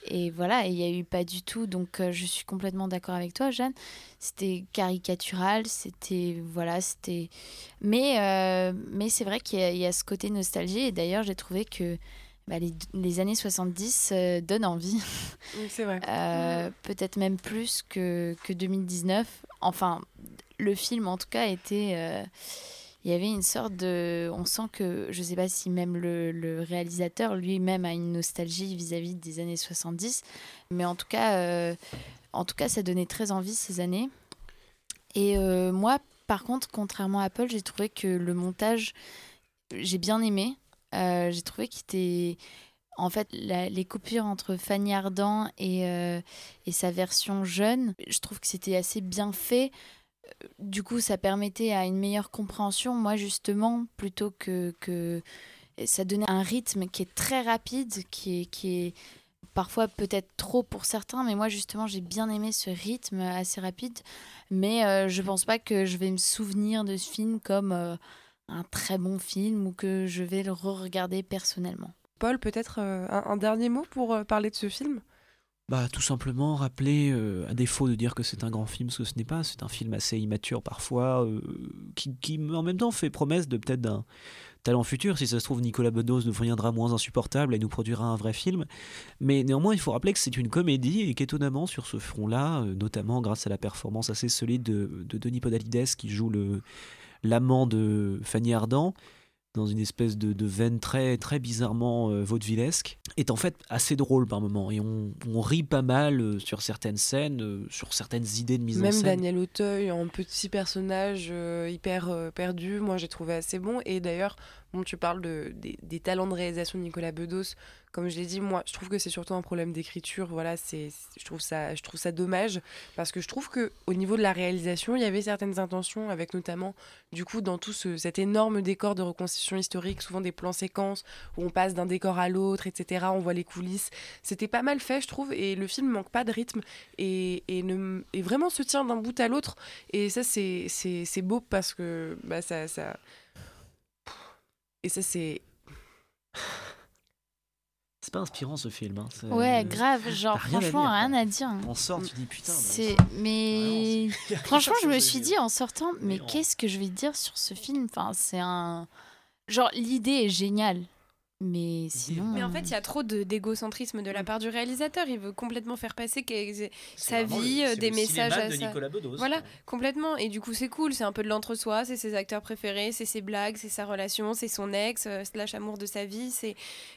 [SPEAKER 5] et voilà, il n'y a eu pas du tout. Donc, je suis complètement d'accord avec toi, Jeanne. C'était caricatural, c'était. Voilà, c'était. Mais, mais c'est vrai qu'il y, y, a ce côté nostalgie. Et d'ailleurs, j'ai trouvé que bah, les, années 70 euh, donnent envie.
[SPEAKER 3] c'est vrai.
[SPEAKER 5] Euh, peut-être même plus que, que 2019. Enfin, le film, en tout cas, était. Euh, il y avait une sorte de. On sent que. Je ne sais pas si même le, réalisateur lui-même a une nostalgie vis-à-vis des années 70. Mais en tout cas, en tout cas, ça donnait très envie ces années. Et moi, par contre, contrairement à Apple, j'ai trouvé que le montage. J'ai bien aimé. Euh, j'ai trouvé qu'il était. En fait, les coupures entre Fanny Ardant et, euh, et sa version jeune, je trouve que c'était assez bien fait. Euh, Du coup, ça permettait à une meilleure compréhension. Moi, justement, plutôt que, que ça donnait un rythme qui est très rapide, qui est, qui est parfois peut-être trop pour certains, mais moi, justement, j'ai bien aimé ce rythme assez rapide. Mais euh, je pense pas que je vais me souvenir de ce film comme un très bon film ou que je vais le re-regarder personnellement.
[SPEAKER 3] Paul, peut-être euh, un, un dernier mot pour euh, parler de ce film?
[SPEAKER 2] Bah, tout simplement rappeler, euh, à défaut de dire que c'est un grand film, ce que ce n'est pas, c'est un film assez immature parfois, euh, qui, qui en même temps fait promesse de peut-être d'un talent futur. Si ça se trouve, Nicolas Bedos deviendra moins insupportable et nous produira un vrai film. Mais néanmoins, il faut rappeler que c'est une comédie et qu'étonnamment, sur ce front-là, euh, notamment grâce à la performance assez solide de, de Denis Podalides qui joue le l'amant de Fanny Ardant, dans une espèce de, de veine très, très bizarrement euh, vaudevillesque, est en fait assez drôle par moments. Et on, on rit pas mal euh, sur certaines scènes, euh, sur certaines idées de mise en
[SPEAKER 3] Même
[SPEAKER 2] scène.
[SPEAKER 3] Daniel Auteuil en petit personnage hyper perdu, moi j'ai trouvé assez bon. Et d'ailleurs, tu parles de, des, talents de réalisation de Nicolas Bedos. Comme je l'ai dit, moi je trouve que c'est surtout un problème d'écriture. Voilà, c'est, je, trouve ça, je trouve ça dommage parce que je trouve que au niveau de la réalisation, il y avait certaines intentions, avec notamment du coup dans tout ce, cet énorme décor de reconstitution historique, souvent des plans séquences où on passe d'un décor à l'autre, etc. On voit les coulisses. C'était pas mal fait, je trouve, et le film manque pas de rythme et, et, ne, et vraiment se tient d'un bout à l'autre. Et ça, c'est, c'est, c'est beau parce que bah, ça, ça. Et ça, c'est.
[SPEAKER 2] C'est pas inspirant ce film. hein,
[SPEAKER 5] Ouais, grave, genre
[SPEAKER 2] rien
[SPEAKER 5] franchement,
[SPEAKER 2] dire,
[SPEAKER 5] rien à dire.
[SPEAKER 2] On sort, tu dis putain. bah,
[SPEAKER 5] C'est mais franchement, je me suis dit en sortant, mais qu'est-ce que je vais dire sur ce film? Enfin, c'est un genre l'idée est géniale, mais sinon.
[SPEAKER 6] Mais en fait, il y a trop de- d'égocentrisme de la part du réalisateur. Il veut complètement faire passer sa vie, euh, des messages à sa... Voilà, complètement. Et du coup, c'est cool. C'est un peu de l'entre-soi. C'est ses acteurs préférés, c'est ses blagues, c'est sa relation, c'est son ex, euh, slash amour de sa vie. C'est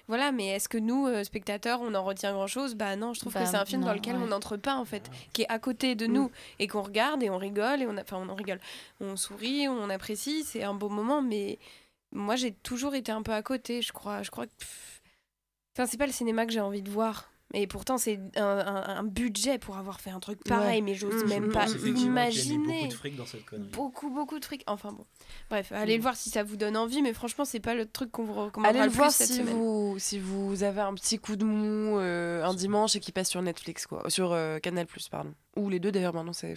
[SPEAKER 6] voilà. Mais est-ce que nous, euh, spectateurs, on en retient grand-chose? Bah non. Je trouve
[SPEAKER 5] Bah,
[SPEAKER 6] que c'est un film dans lequel
[SPEAKER 5] ouais.
[SPEAKER 6] on n'entre pas en fait, qui est à côté de nous et qu'on regarde et on rigole et on, a- enfin, on en rigole, on sourit, on apprécie. C'est un beau moment, mais moi, j'ai toujours été un peu à côté. Je crois. Je crois que. Enfin, c'est pas le cinéma que j'ai envie de voir. Et pourtant, c'est un, un- un budget pour avoir fait un truc pareil,
[SPEAKER 3] Ouais.
[SPEAKER 6] mais j'ose
[SPEAKER 3] Mhm.
[SPEAKER 6] même pas imaginer.
[SPEAKER 2] beaucoup de fric dans cette connerie.
[SPEAKER 6] Beaucoup, beaucoup de fric. Enfin bon. Bref, allez le voir si ça vous donne envie, mais franchement, c'est pas le truc qu'on vous recommandera
[SPEAKER 3] Allez le
[SPEAKER 6] le
[SPEAKER 3] voir
[SPEAKER 6] plus cette
[SPEAKER 3] si
[SPEAKER 6] semaine.
[SPEAKER 3] vous, si vous avez un petit coup de mou euh, un dimanche et qui passe sur Netflix, quoi. Sur euh, Canal, pardon ou les deux d'ailleurs maintenant c'est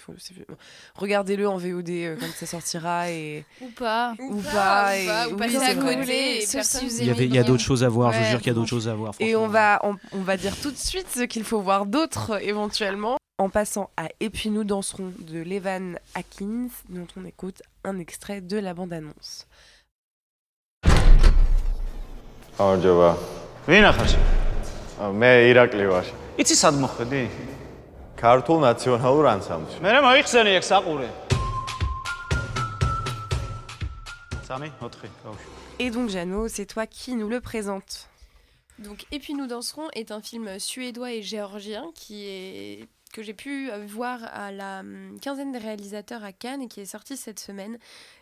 [SPEAKER 3] regardez-le en VOD euh, quand ça sortira et
[SPEAKER 5] ou pas.
[SPEAKER 3] Ou, pas, et...
[SPEAKER 6] ou pas,
[SPEAKER 2] il y a d'autres choses à voir
[SPEAKER 3] ouais, je
[SPEAKER 2] jure qu'il y a d'autres choses à voir
[SPEAKER 3] et on va on, va dire tout de suite ce qu'il faut voir d'autres éventuellement. En passant à Et puis nous danserons de Levan Atkins dont on écoute un extrait de la
[SPEAKER 10] bande annonce
[SPEAKER 11] ქართულ ნაციონალურ ანსამბლში.
[SPEAKER 10] მე მოიხსენი ეგ საყურე. 3 4
[SPEAKER 3] Et donc Jeannot, c'est toi qui nous le présente.
[SPEAKER 6] Donc, Et puis nous danserons est un film suédois et géorgien qui est que j'ai pu euh, voir à la hum, quinzaine des réalisateurs à Cannes et qui est sorti cette semaine.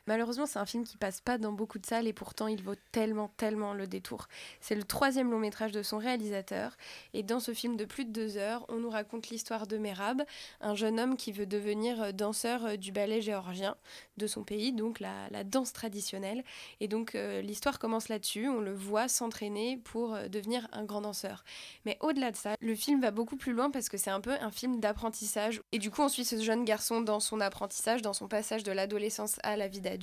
[SPEAKER 6] Malheureusement, c'est un film qui passe pas dans beaucoup de salles et pourtant il vaut tellement, tellement le détour. C'est le troisième long métrage de son réalisateur et dans ce film de plus de deux heures, on nous raconte l'histoire de Merab, un jeune homme qui veut devenir euh, danseur euh, du ballet géorgien de son pays, donc la, danse traditionnelle. Et donc euh, l'histoire commence là-dessus, on le voit s'entraîner pour devenir un grand danseur. Mais au-delà de ça, le film va beaucoup plus loin parce que c'est un peu un film d'apprentissage. Et du coup, on suit ce jeune garçon dans son apprentissage, dans son passage de l'adolescence à la vie d'adulte,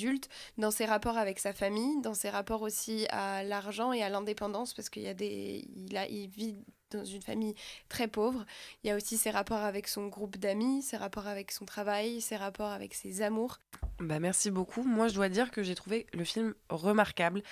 [SPEAKER 6] dans ses rapports avec sa famille, dans ses rapports aussi à l'argent et à l'indépendance parce qu'il vit dans une famille très pauvre. Il y a aussi ses rapports avec son groupe d'amis, ses rapports avec son travail, ses rapports avec ses amours.
[SPEAKER 3] Bah merci beaucoup. Moi, je dois dire que j'ai trouvé le film remarquable.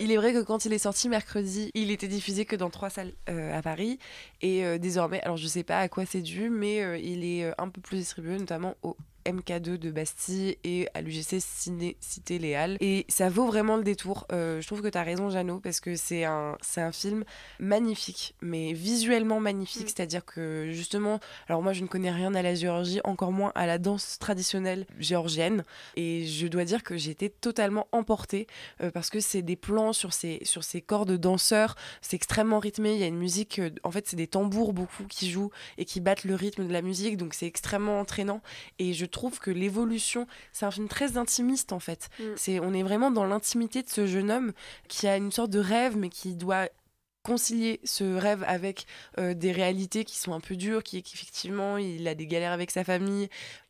[SPEAKER 3] Il est vrai que quand il est sorti mercredi, il était diffusé que dans trois salles euh, à Paris. Et euh, désormais, alors je sais pas à quoi c'est dû, mais euh, il est un peu plus distribué, notamment au MK2 de Bastille et à l'UGC Ciné Cité Léal. Et ça vaut vraiment le détour. Euh, je trouve que tu as raison, Jeannot, parce que c'est un, c'est un film magnifique, mais visuellement magnifique.
[SPEAKER 6] Mm.
[SPEAKER 3] C'est-à-dire que justement, alors moi je ne connais rien à la Géorgie, encore moins à la danse traditionnelle géorgienne. Et je dois dire que j'ai été totalement emportée euh, parce que c'est des plans sur ces, sur ces corps de danseurs. C'est extrêmement rythmé. Il y a une musique, euh, en fait, c'est des tambours beaucoup qui jouent et qui battent le rythme de la musique. Donc c'est extrêmement entraînant. Et je trouve que l'évolution, c'est un film très intimiste en fait.
[SPEAKER 6] Mm.
[SPEAKER 3] C'est, on est vraiment dans l'intimité de ce jeune homme qui a une sorte de rêve, mais qui doit concilier ce rêve avec euh, des réalités qui sont un peu dures, qui est qu'effectivement il a des galères avec sa famille,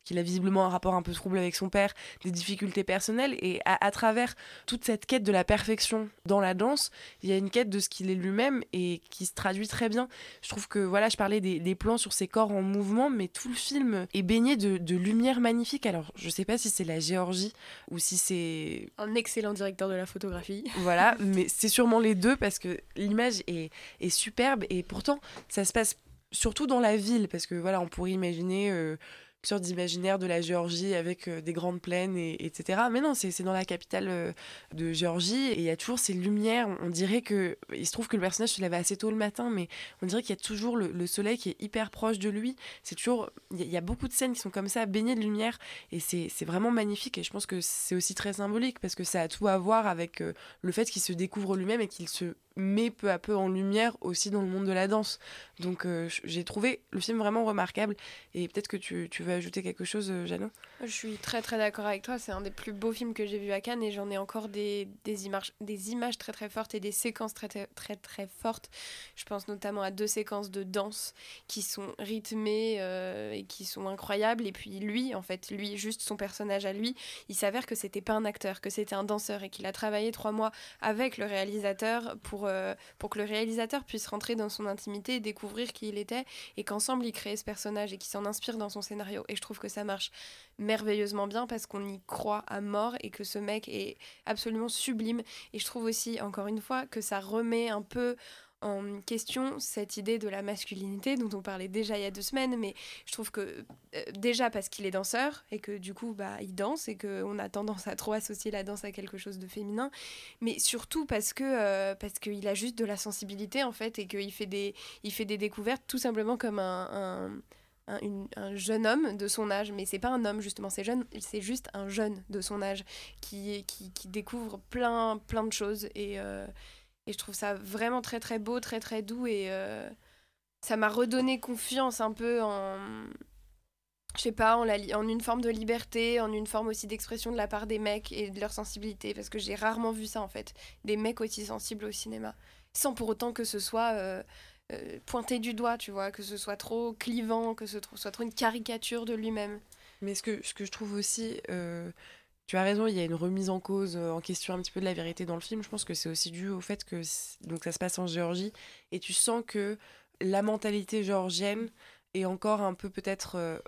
[SPEAKER 3] qu'il a visiblement un rapport un peu trouble avec son père, des difficultés personnelles, et à, à travers toute cette quête de la perfection dans la danse, il y a une quête de ce qu'il est lui-même et qui se traduit très bien. Je trouve que voilà, je parlais des, des plans sur ses corps en mouvement, mais tout le film est baigné de, de lumière magnifique. Alors je sais pas si c'est la Géorgie ou si c'est
[SPEAKER 6] Un excellent directeur de la photographie.
[SPEAKER 3] voilà, mais c'est sûrement les deux parce que l'image est, est superbe et pourtant ça se passe surtout dans la ville parce que voilà, on pourrait imaginer euh, sorte d'imaginaire de la Géorgie avec euh, des grandes plaines et etc. Mais non, c'est dans la capitale euh, de Géorgie et il y a toujours ces lumières. On dirait que il se trouve que le personnage se lève assez tôt le matin, mais on dirait qu'il y a toujours le, le soleil qui est hyper proche de lui. C'est toujours il y, a- beaucoup de scènes qui sont comme ça, baignées de lumière et c'est c'est vraiment magnifique. Et je pense que c'est aussi très symbolique parce que ça a tout à voir avec euh, le fait qu'il se découvre lui-même et qu'il se met peu à peu en lumière aussi dans le monde de la danse. Donc euh, j'ai trouvé le film vraiment remarquable. Et peut-être que tu, veux ajouter quelque chose, euh, Jeannot?
[SPEAKER 6] Je suis très très d'accord avec toi, c'est un des plus beaux films que j'ai vu à Cannes et j'en ai encore des, images, très très fortes et des séquences très très très, très fortes. Je pense notamment à deux séquences de danse qui sont rythmées euh, et qui sont incroyables. Et puis lui, en fait, lui, juste son personnage à lui, il s'avère que c'était pas un acteur, que c'était un danseur et qu'il a travaillé trois mois avec le réalisateur pour, euh, pour que le réalisateur puisse rentrer dans son intimité et découvrir qui il était et qu'ensemble ils créent ce personnage et qu'il s'en inspire dans son scénario. Et je trouve que ça marche merveilleusement bien parce qu'on y croit à mort et que ce mec est absolument sublime. Et je trouve aussi, encore une fois, que ça remet un peu en question cette idée de la masculinité dont on parlait déjà il y a deux semaines, mais je trouve que euh, déjà parce qu'il est danseur et que du coup bah il danse et qu'on a tendance à trop associer la danse à quelque chose de féminin, mais surtout parce que euh, parce qu'il a juste de la sensibilité en fait et qu'il fait des fait des découvertes tout simplement comme un, un un, une- un jeune homme de son âge, mais c'est pas un homme justement, c'est jeune, c'est juste un jeune de son âge qui, qui découvre plein, plein de choses et, euh, et je trouve ça vraiment très très beau, très très doux et euh, ça m'a redonné confiance un peu en, je sais pas, en, une forme de liberté, en une forme aussi d'expression de la part des mecs et de leur sensibilité, parce que j'ai rarement vu ça en fait, des mecs aussi sensibles au cinéma, sans pour autant que ce soit euh, euh, pointé du doigt, tu vois, que ce soit trop clivant, que ce soit trop une caricature de lui-même.
[SPEAKER 3] Mais ce que, ce que je trouve aussi, euh, tu as raison, il y a une remise en cause, euh, en question un petit peu de la vérité dans le film. Je pense que c'est aussi dû au fait que donc ça se passe en Géorgie et tu sens que la mentalité géorgienne est encore un peu peut-être, euh,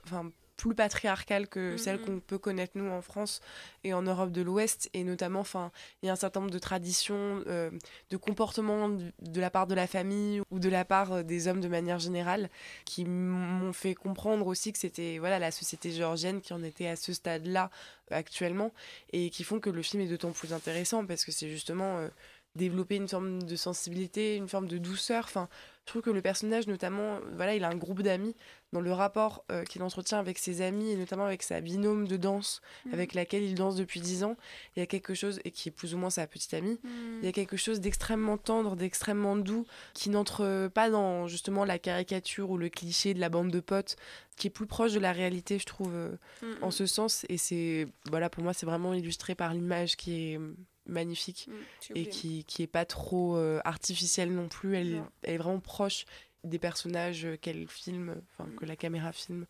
[SPEAKER 3] plus patriarcale que
[SPEAKER 6] Mhm.
[SPEAKER 3] celle qu'on peut connaître nous en France et en Europe de l'Ouest et notamment enfin il y a un certain nombre de traditions euh, de comportements de, de la part de la famille ou de la part euh, des hommes de manière générale qui m'ont fait comprendre aussi que c'était voilà la société géorgienne qui en était à ce stade-là euh, actuellement et qui font que le film est d'autant plus intéressant parce que c'est justement euh, développer une forme de sensibilité, une forme de douceur. Enfin, je trouve que le personnage, notamment, euh, voilà, il a un groupe d'amis dans le rapport euh, qu'il entretient avec ses amis et notamment avec sa binôme de danse
[SPEAKER 6] Mhm.
[SPEAKER 3] avec laquelle il danse depuis 10 ans. Il y a quelque chose, et qui est plus ou moins sa petite amie, il y a quelque chose d'extrêmement tendre, d'extrêmement doux, qui n'entre pas dans justement la caricature ou le cliché de la bande de potes, qui est plus proche de la réalité, je trouve, euh,
[SPEAKER 6] Mhm.
[SPEAKER 3] en ce sens. Et c'est, voilà, pour moi, c'est vraiment illustré par l'image qui est magnifique
[SPEAKER 6] Mm,
[SPEAKER 3] et qui, qui est pas trop euh, artificielle non plus. Elle,
[SPEAKER 6] Non.
[SPEAKER 3] elle est vraiment proche des personnages qu'elle filme, enfin,
[SPEAKER 6] Mm.
[SPEAKER 3] que la caméra filme.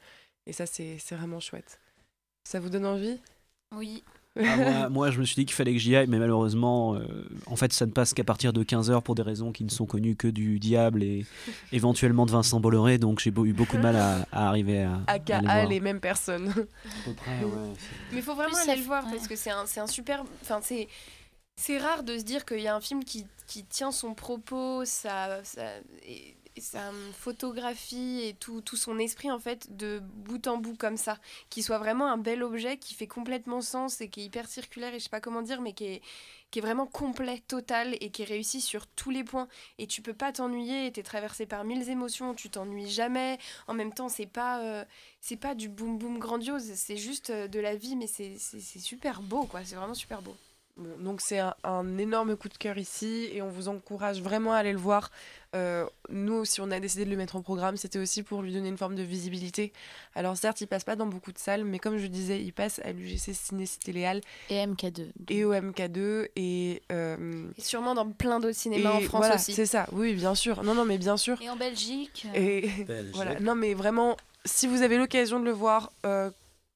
[SPEAKER 3] Et ça, c'est c'est vraiment chouette. Ça vous donne envie?
[SPEAKER 5] Oui.
[SPEAKER 2] Ah, moi, moi, je me suis dit qu'il fallait que j'y aille, mais malheureusement, euh, en fait, ça ne passe qu'à partir de 15h pour des raisons qui ne sont connues que du diable et éventuellement de Vincent Bolloré, donc j'ai eu beaucoup de mal à, à arriver à. à
[SPEAKER 3] AKA
[SPEAKER 2] voir.
[SPEAKER 3] les mêmes personnes.
[SPEAKER 2] À peu près, ouais,
[SPEAKER 6] Mais il faut vraiment
[SPEAKER 5] Plus,
[SPEAKER 6] aller
[SPEAKER 5] ça
[SPEAKER 6] le voir
[SPEAKER 5] ouais.
[SPEAKER 6] parce que c'est un, c'est un super. Enfin, c'est. C'est rare de se dire qu'il y a un film qui, qui tient son propos, ça- et, sa photographie et tout, tout son esprit en fait de bout en bout comme ça, qui soit vraiment un bel objet qui fait complètement sens et qui est hyper circulaire et je sais pas comment dire, mais qui est, qui est vraiment complet, total et qui est réussi sur tous les points. Et tu peux pas t'ennuyer, tu es traversé par mille émotions, tu t'ennuies jamais. En même temps, c'est pas, euh, pas du boom boom grandiose, c'est juste euh, de la vie, mais c'est super beau quoi, c'est vraiment super beau.
[SPEAKER 3] Bon, donc c'est un, un énorme coup de cœur ici et on vous encourage vraiment à aller le voir. Euh, nous, si on a décidé de le mettre en programme, c'était aussi pour lui donner une forme de visibilité. Alors certes, il passe pas dans beaucoup de salles, mais comme je disais, il passe à l'UGC Ciné Cité Léal
[SPEAKER 5] Et MK2.
[SPEAKER 3] et au MK2 et, euh,
[SPEAKER 6] Et sûrement dans plein d'autres cinémas en
[SPEAKER 3] et
[SPEAKER 6] France
[SPEAKER 3] voilà,
[SPEAKER 6] aussi.
[SPEAKER 3] C'est ça, oui, bien sûr. Non, non, mais bien sûr.
[SPEAKER 5] Et en Belgique. euh,
[SPEAKER 3] Et
[SPEAKER 2] Belgique.
[SPEAKER 3] voilà, non mais vraiment, si vous avez l'occasion de le voir euh,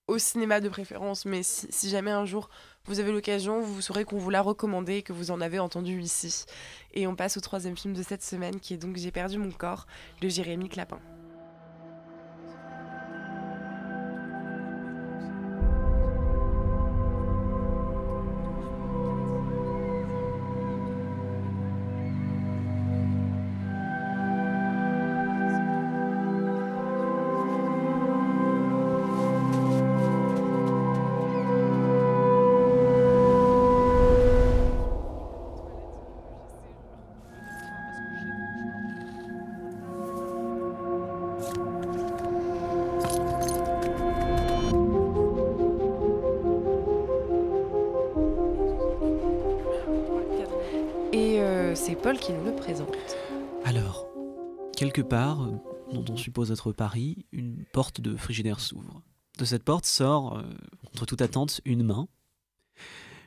[SPEAKER 3] au cinéma de préférence, mais si, si jamais un jour vous avez l'occasion, vous saurez qu'on vous l'a recommandé et que vous en avez entendu ici. Et on passe au troisième film de cette semaine qui est donc J'ai perdu mon corps de Jérémy Clapin.
[SPEAKER 2] Quelque part, euh, dont on suppose être Paris, une porte de frigidaire s'ouvre. De cette porte sort, euh, contre toute attente, une main.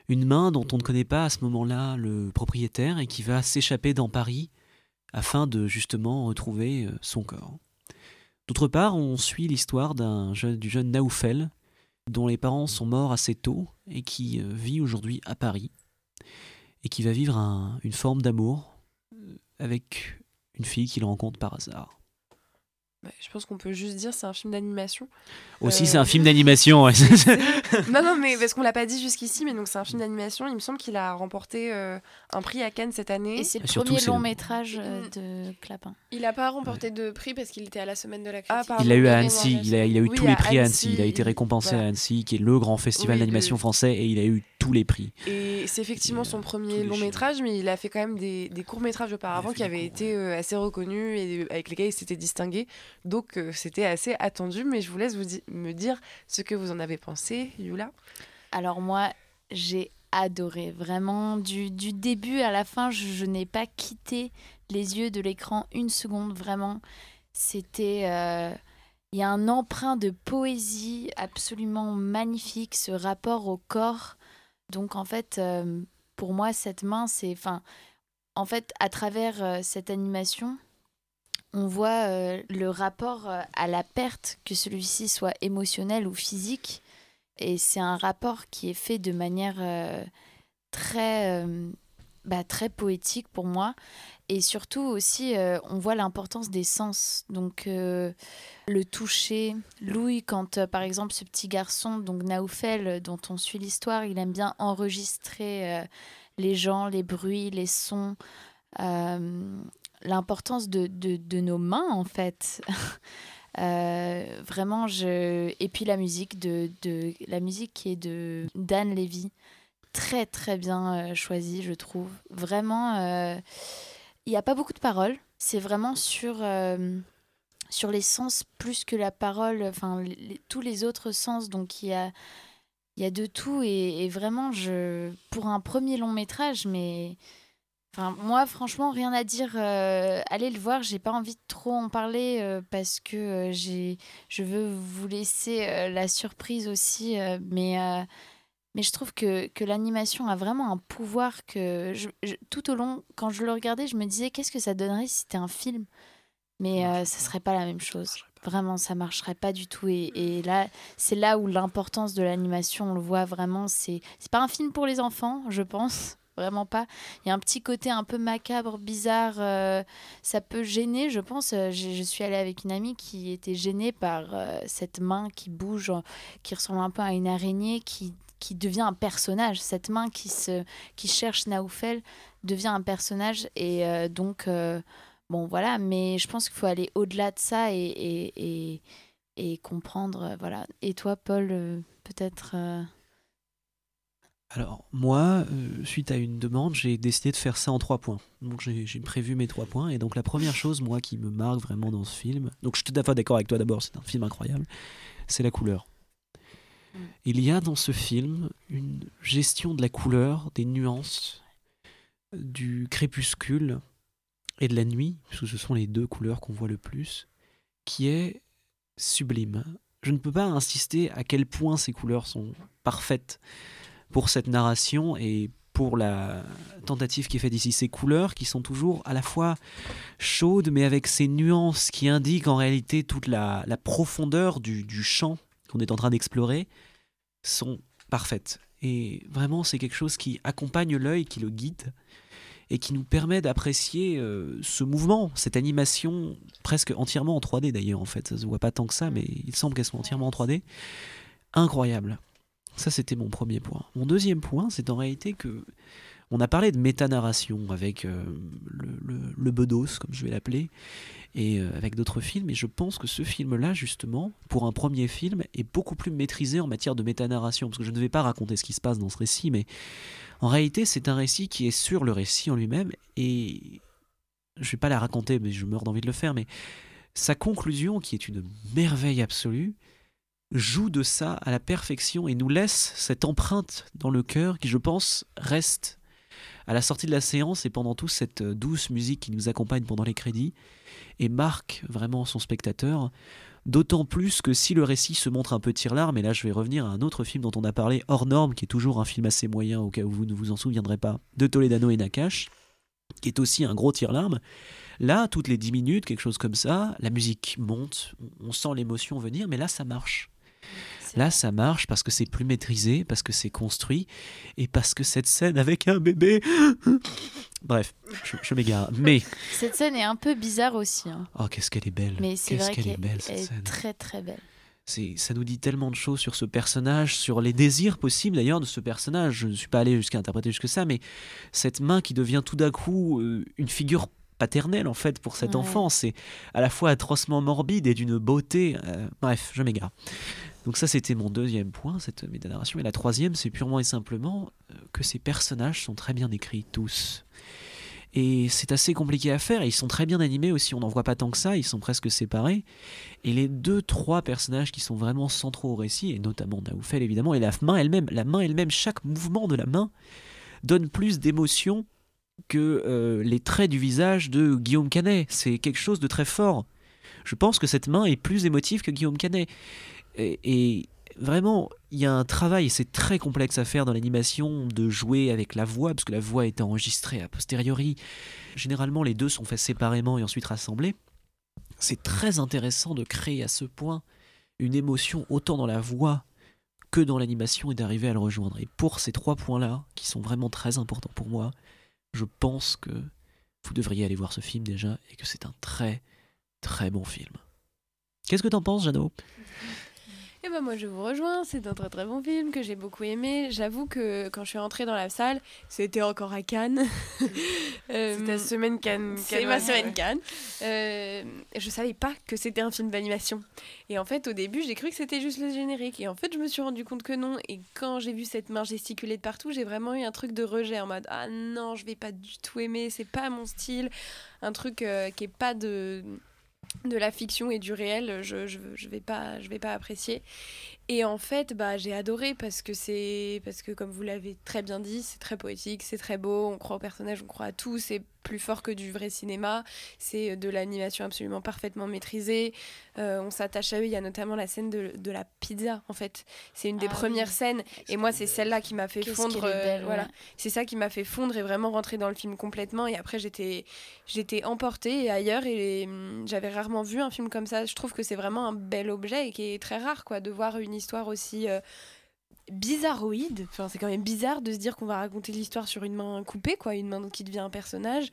[SPEAKER 2] Une main dont on ne connaît pas à ce moment-là le propriétaire et qui va s'échapper dans Paris afin de justement retrouver euh, son corps. D'autre part, on suit l'histoire du jeune Naoufel, dont les parents sont morts assez tôt et qui euh, vit aujourd'hui à Paris et qui va vivre un- une forme d'amour euh, avec une fille qu'il rencontre par hasard.
[SPEAKER 3] Ouais, je pense qu'on peut juste dire c'est un film d'animation.
[SPEAKER 2] Aussi,
[SPEAKER 3] Euh,
[SPEAKER 2] c'est un film d'animation. ouais.
[SPEAKER 3] non, non, mais parce qu'on l'a pas dit jusqu'ici, mais donc c'est un film d'animation. Il me semble qu'il a remporté euh, un prix à Cannes cette année.
[SPEAKER 5] Et c'est le
[SPEAKER 2] surtout,
[SPEAKER 5] premier long métrage euh, de Clapin.
[SPEAKER 6] Il n'a pas remporté de prix parce qu'il était à la semaine de la critique.
[SPEAKER 3] Ah, pardon.
[SPEAKER 2] Il l'a eu à Annecy, il a, il a eu
[SPEAKER 3] oui,
[SPEAKER 2] tous les prix à
[SPEAKER 3] Annecy,
[SPEAKER 2] il a été récompensé
[SPEAKER 3] voilà.
[SPEAKER 2] à Annecy, qui est le grand festival
[SPEAKER 3] Oui,
[SPEAKER 2] d'animation
[SPEAKER 3] le-
[SPEAKER 2] français, et il a eu tous les prix.
[SPEAKER 3] Et c'est effectivement son premier long métrage, mais il a fait quand même des, des courts métrages auparavant qui avaient été assez reconnus et avec lesquels il s'était distingué. Donc euh, c'était assez attendu, mais je vous laisse vous me dire ce que vous en avez pensé, Yula.
[SPEAKER 5] Alors moi, j'ai adoré. Vraiment, du, du début à la fin, je, je n'ai pas quitté les yeux de l'écran une seconde. Vraiment, c'était... euh, Il y a un emprunt de poésie absolument magnifique, ce rapport au corps. Donc en fait, euh, pour moi, cette main, c'est... Enfin, en fait, à travers cette animation, on voit euh, le rapport euh, à la perte, que celui-ci soit émotionnel ou physique. Et c'est un rapport qui est fait de manière euh, très, bah, très poétique pour moi. Et surtout aussi, on voit l'importance des sens. Donc, le toucher, l'ouïe, quand par exemple ce petit garçon, donc Naoufel, dont on suit l'histoire, il aime bien enregistrer les gens, les bruits, les sons. L'importance de, de, nos mains, en fait. Euh, vraiment, je... Et puis la musique, de, de... la musique qui est de Dan Levy. Très, très bien euh, choisie, je trouve. Vraiment, euh, il n'y a pas beaucoup de paroles. C'est vraiment sur, sur les sens plus que la parole, enfin, tous les autres sens. Donc, il y a, y a de tout. Et, et vraiment, je... pour un premier long métrage, mais Enfin, moi, franchement, rien à dire. euh, allez le voir. J'ai pas envie de trop en parler euh, parce que euh, j'ai, je veux vous laisser la surprise aussi. mais, mais je trouve que, que l'animation a vraiment un pouvoir que je- je- tout au long, quand je le regardais, je me disais qu'est-ce que ça donnerait si c'était un film? Mais ça serait pas la même chose. Vraiment, ça marcherait pas du tout. Et, et là, c'est là où l'importance de l'animation, on le voit vraiment. C'est, c'est pas un film pour les enfants, je pense. Vraiment pas. Il y a un petit côté un peu macabre, bizarre. euh, ça peut gêner, je pense. Euh, Je suis allée avec une amie qui était gênée par euh, cette main qui bouge, qui ressemble un peu à une araignée, qui, qui devient un personnage. Cette main qui, se, qui cherche Naoufel devient un personnage. Et donc, Bon, voilà, mais je pense qu'il faut aller au-delà de ça et, et, et, et comprendre. Voilà. Et toi, Paul, peut-être.
[SPEAKER 2] Alors, moi, euh, suite à une demande, j'ai décidé de faire ça en trois points. Donc, j'ai j'ai prévu mes trois points. Et donc, la première chose, moi, qui me marque vraiment dans ce film, donc je suis tout à fait d'accord avec toi d'abord, c'est un film incroyable, c'est la couleur. Il y a dans ce film une gestion de la couleur, des nuances, du crépuscule et de la nuit, parce que ce sont les deux couleurs qu'on voit le plus, qui est sublime. Je ne peux pas insister à quel point ces couleurs sont parfaites pour cette narration et pour la tentative qui est faite ici. Ces couleurs qui sont toujours à la fois chaudes, mais avec ces nuances qui indiquent en réalité toute la, la profondeur du, du champ qu'on est en train d'explorer, sont parfaites. Et vraiment, c'est quelque chose qui accompagne l'œil, qui le guide, et qui nous permet d'apprécier euh, ce mouvement, cette animation presque entièrement en 3D d'ailleurs, en fait. Ça se voit pas tant que ça, mais il semble qu'elle soit entièrement en 3D. Incroyable. Ça, c'était mon premier point. Mon deuxième point, c'est en réalité que on a parlé de métanarration avec euh, le, Bedos, comme je vais l'appeler, et euh, avec d'autres films. Et je pense que ce film-là, justement, pour un premier film, est beaucoup plus maîtrisé en matière de métanarration. Parce que je ne vais pas raconter ce qui se passe dans ce récit, mais en réalité, c'est un récit qui est sur le récit en lui-même. Et je ne vais pas la raconter, mais je meurs d'envie de le faire. Mais sa conclusion, qui est une merveille absolue, joue de ça à la perfection et nous laisse cette empreinte dans le cœur qui, je pense, reste à la sortie de la séance et pendant tout cette euh, douce musique qui nous accompagne pendant les crédits et marque vraiment son spectateur. D'autant plus que si le récit se montre un peu tire-larme, et là je vais revenir à un autre film dont on a parlé, Hors Norme, qui est toujours un film assez moyen au cas où vous ne vous en souviendrez pas, de Toledano et Nakash, qui est aussi un gros tire-larme. Là, toutes les 10 minutes, quelque chose comme ça, la musique monte, on sent l'émotion venir, mais là ça marche. Là, ça marche parce que c'est plus maîtrisé, parce que c'est construit, et parce que cette scène avec un bébé. Bref, je, je m'égare. Mais.
[SPEAKER 5] Cette scène est un peu bizarre aussi. hein.
[SPEAKER 2] Oh, qu'est-ce qu'elle est belle.
[SPEAKER 5] Mais c'est
[SPEAKER 2] Qu'est-ce qu'elle est belle, cette scène.
[SPEAKER 5] très très belle.
[SPEAKER 2] C'est, ça nous dit tellement de choses sur ce personnage, sur les désirs possibles d'ailleurs de ce personnage. Je ne suis pas allé jusqu'à interpréter jusque ça, mais cette main qui devient tout d'un coup euh, une figure paternelle en fait pour cet
[SPEAKER 5] Ouais.
[SPEAKER 2] enfant, c'est à la fois atrocement morbide et d'une beauté. euh, bref, je m'égare. Donc ça c'était mon deuxième point, cette métanarration. Et la troisième, c'est purement et simplement euh, que ces personnages sont très bien écrits tous. Et c'est assez compliqué à faire. Ils sont très bien animés aussi. On n'en voit pas tant que ça. Ils sont presque séparés. Et les deux, trois personnages qui sont vraiment centraux au récit, et notamment Naoufel évidemment, et la main elle-même, la main elle-même, chaque mouvement de la main donne plus d'émotion que euh, les traits du visage de Guillaume Canet. C'est quelque chose de très fort. Je pense que cette main est plus émotive que Guillaume Canet. Et, vraiment, il y a un travail, c'est très complexe à faire dans l'animation, de jouer avec la voix, parce que la voix est enregistrée a posteriori. Généralement, les deux sont faits séparément et ensuite rassemblés. C'est très intéressant de créer à ce point une émotion autant dans la voix que dans l'animation et d'arriver à le rejoindre. Et pour ces trois points-là, qui sont vraiment très importants pour moi, je pense que vous devriez aller voir ce film déjà et que c'est un très très bon film. Qu'est-ce que t'en penses, Jeannot?
[SPEAKER 6] Et ben moi je vous rejoins, c'est un très très bon film que j'ai beaucoup aimé. J'avoue que quand je suis rentrée dans la salle, c'était encore à Cannes. Euh,
[SPEAKER 3] C'est ta semaine Cannes.
[SPEAKER 6] C'est ma semaine Cannes. Euh, je savais pas que c'était un film d'animation. Et en fait, au début, j'ai cru que c'était juste le générique. Et en fait, je me suis rendu compte que non. Et quand j'ai vu cette main gesticuler de partout, j'ai vraiment eu un truc de rejet en mode Ah non, je vais pas du tout aimer, c'est pas mon style. Un truc euh, qui est pas de de la fiction et du réel, je, vais pas apprécier. Et en fait, bah j'ai adoré parce que c'est parce que comme vous l'avez très bien dit, c'est très poétique, c'est très beau, on croit au personnage, on croit à tout, c'est plus fort que du vrai cinéma, c'est de l'animation absolument parfaitement maîtrisée. Euh, on s'attache à eux, il y a notamment la scène de, de la pizza en fait. C'est une des
[SPEAKER 5] Ah
[SPEAKER 6] premières
[SPEAKER 5] oui.
[SPEAKER 6] scène et moi c'est celle-là qui m'a fait
[SPEAKER 5] Qu'est-ce
[SPEAKER 6] fondre
[SPEAKER 5] belle,
[SPEAKER 6] voilà.
[SPEAKER 5] ouais.
[SPEAKER 6] C'est ça qui m'a fait fondre et vraiment rentrer dans le film complètement et après j'étais j'étais emportée et ailleurs et j'avais rarement vu un film comme ça. Je trouve que c'est vraiment un bel objet et qui est très rare quoi de voir une histoire aussi euh, bizarroïde. Enfin, c'est quand même bizarre de se dire qu'on va raconter l'histoire sur une main coupée, quoi, une main qui devient un personnage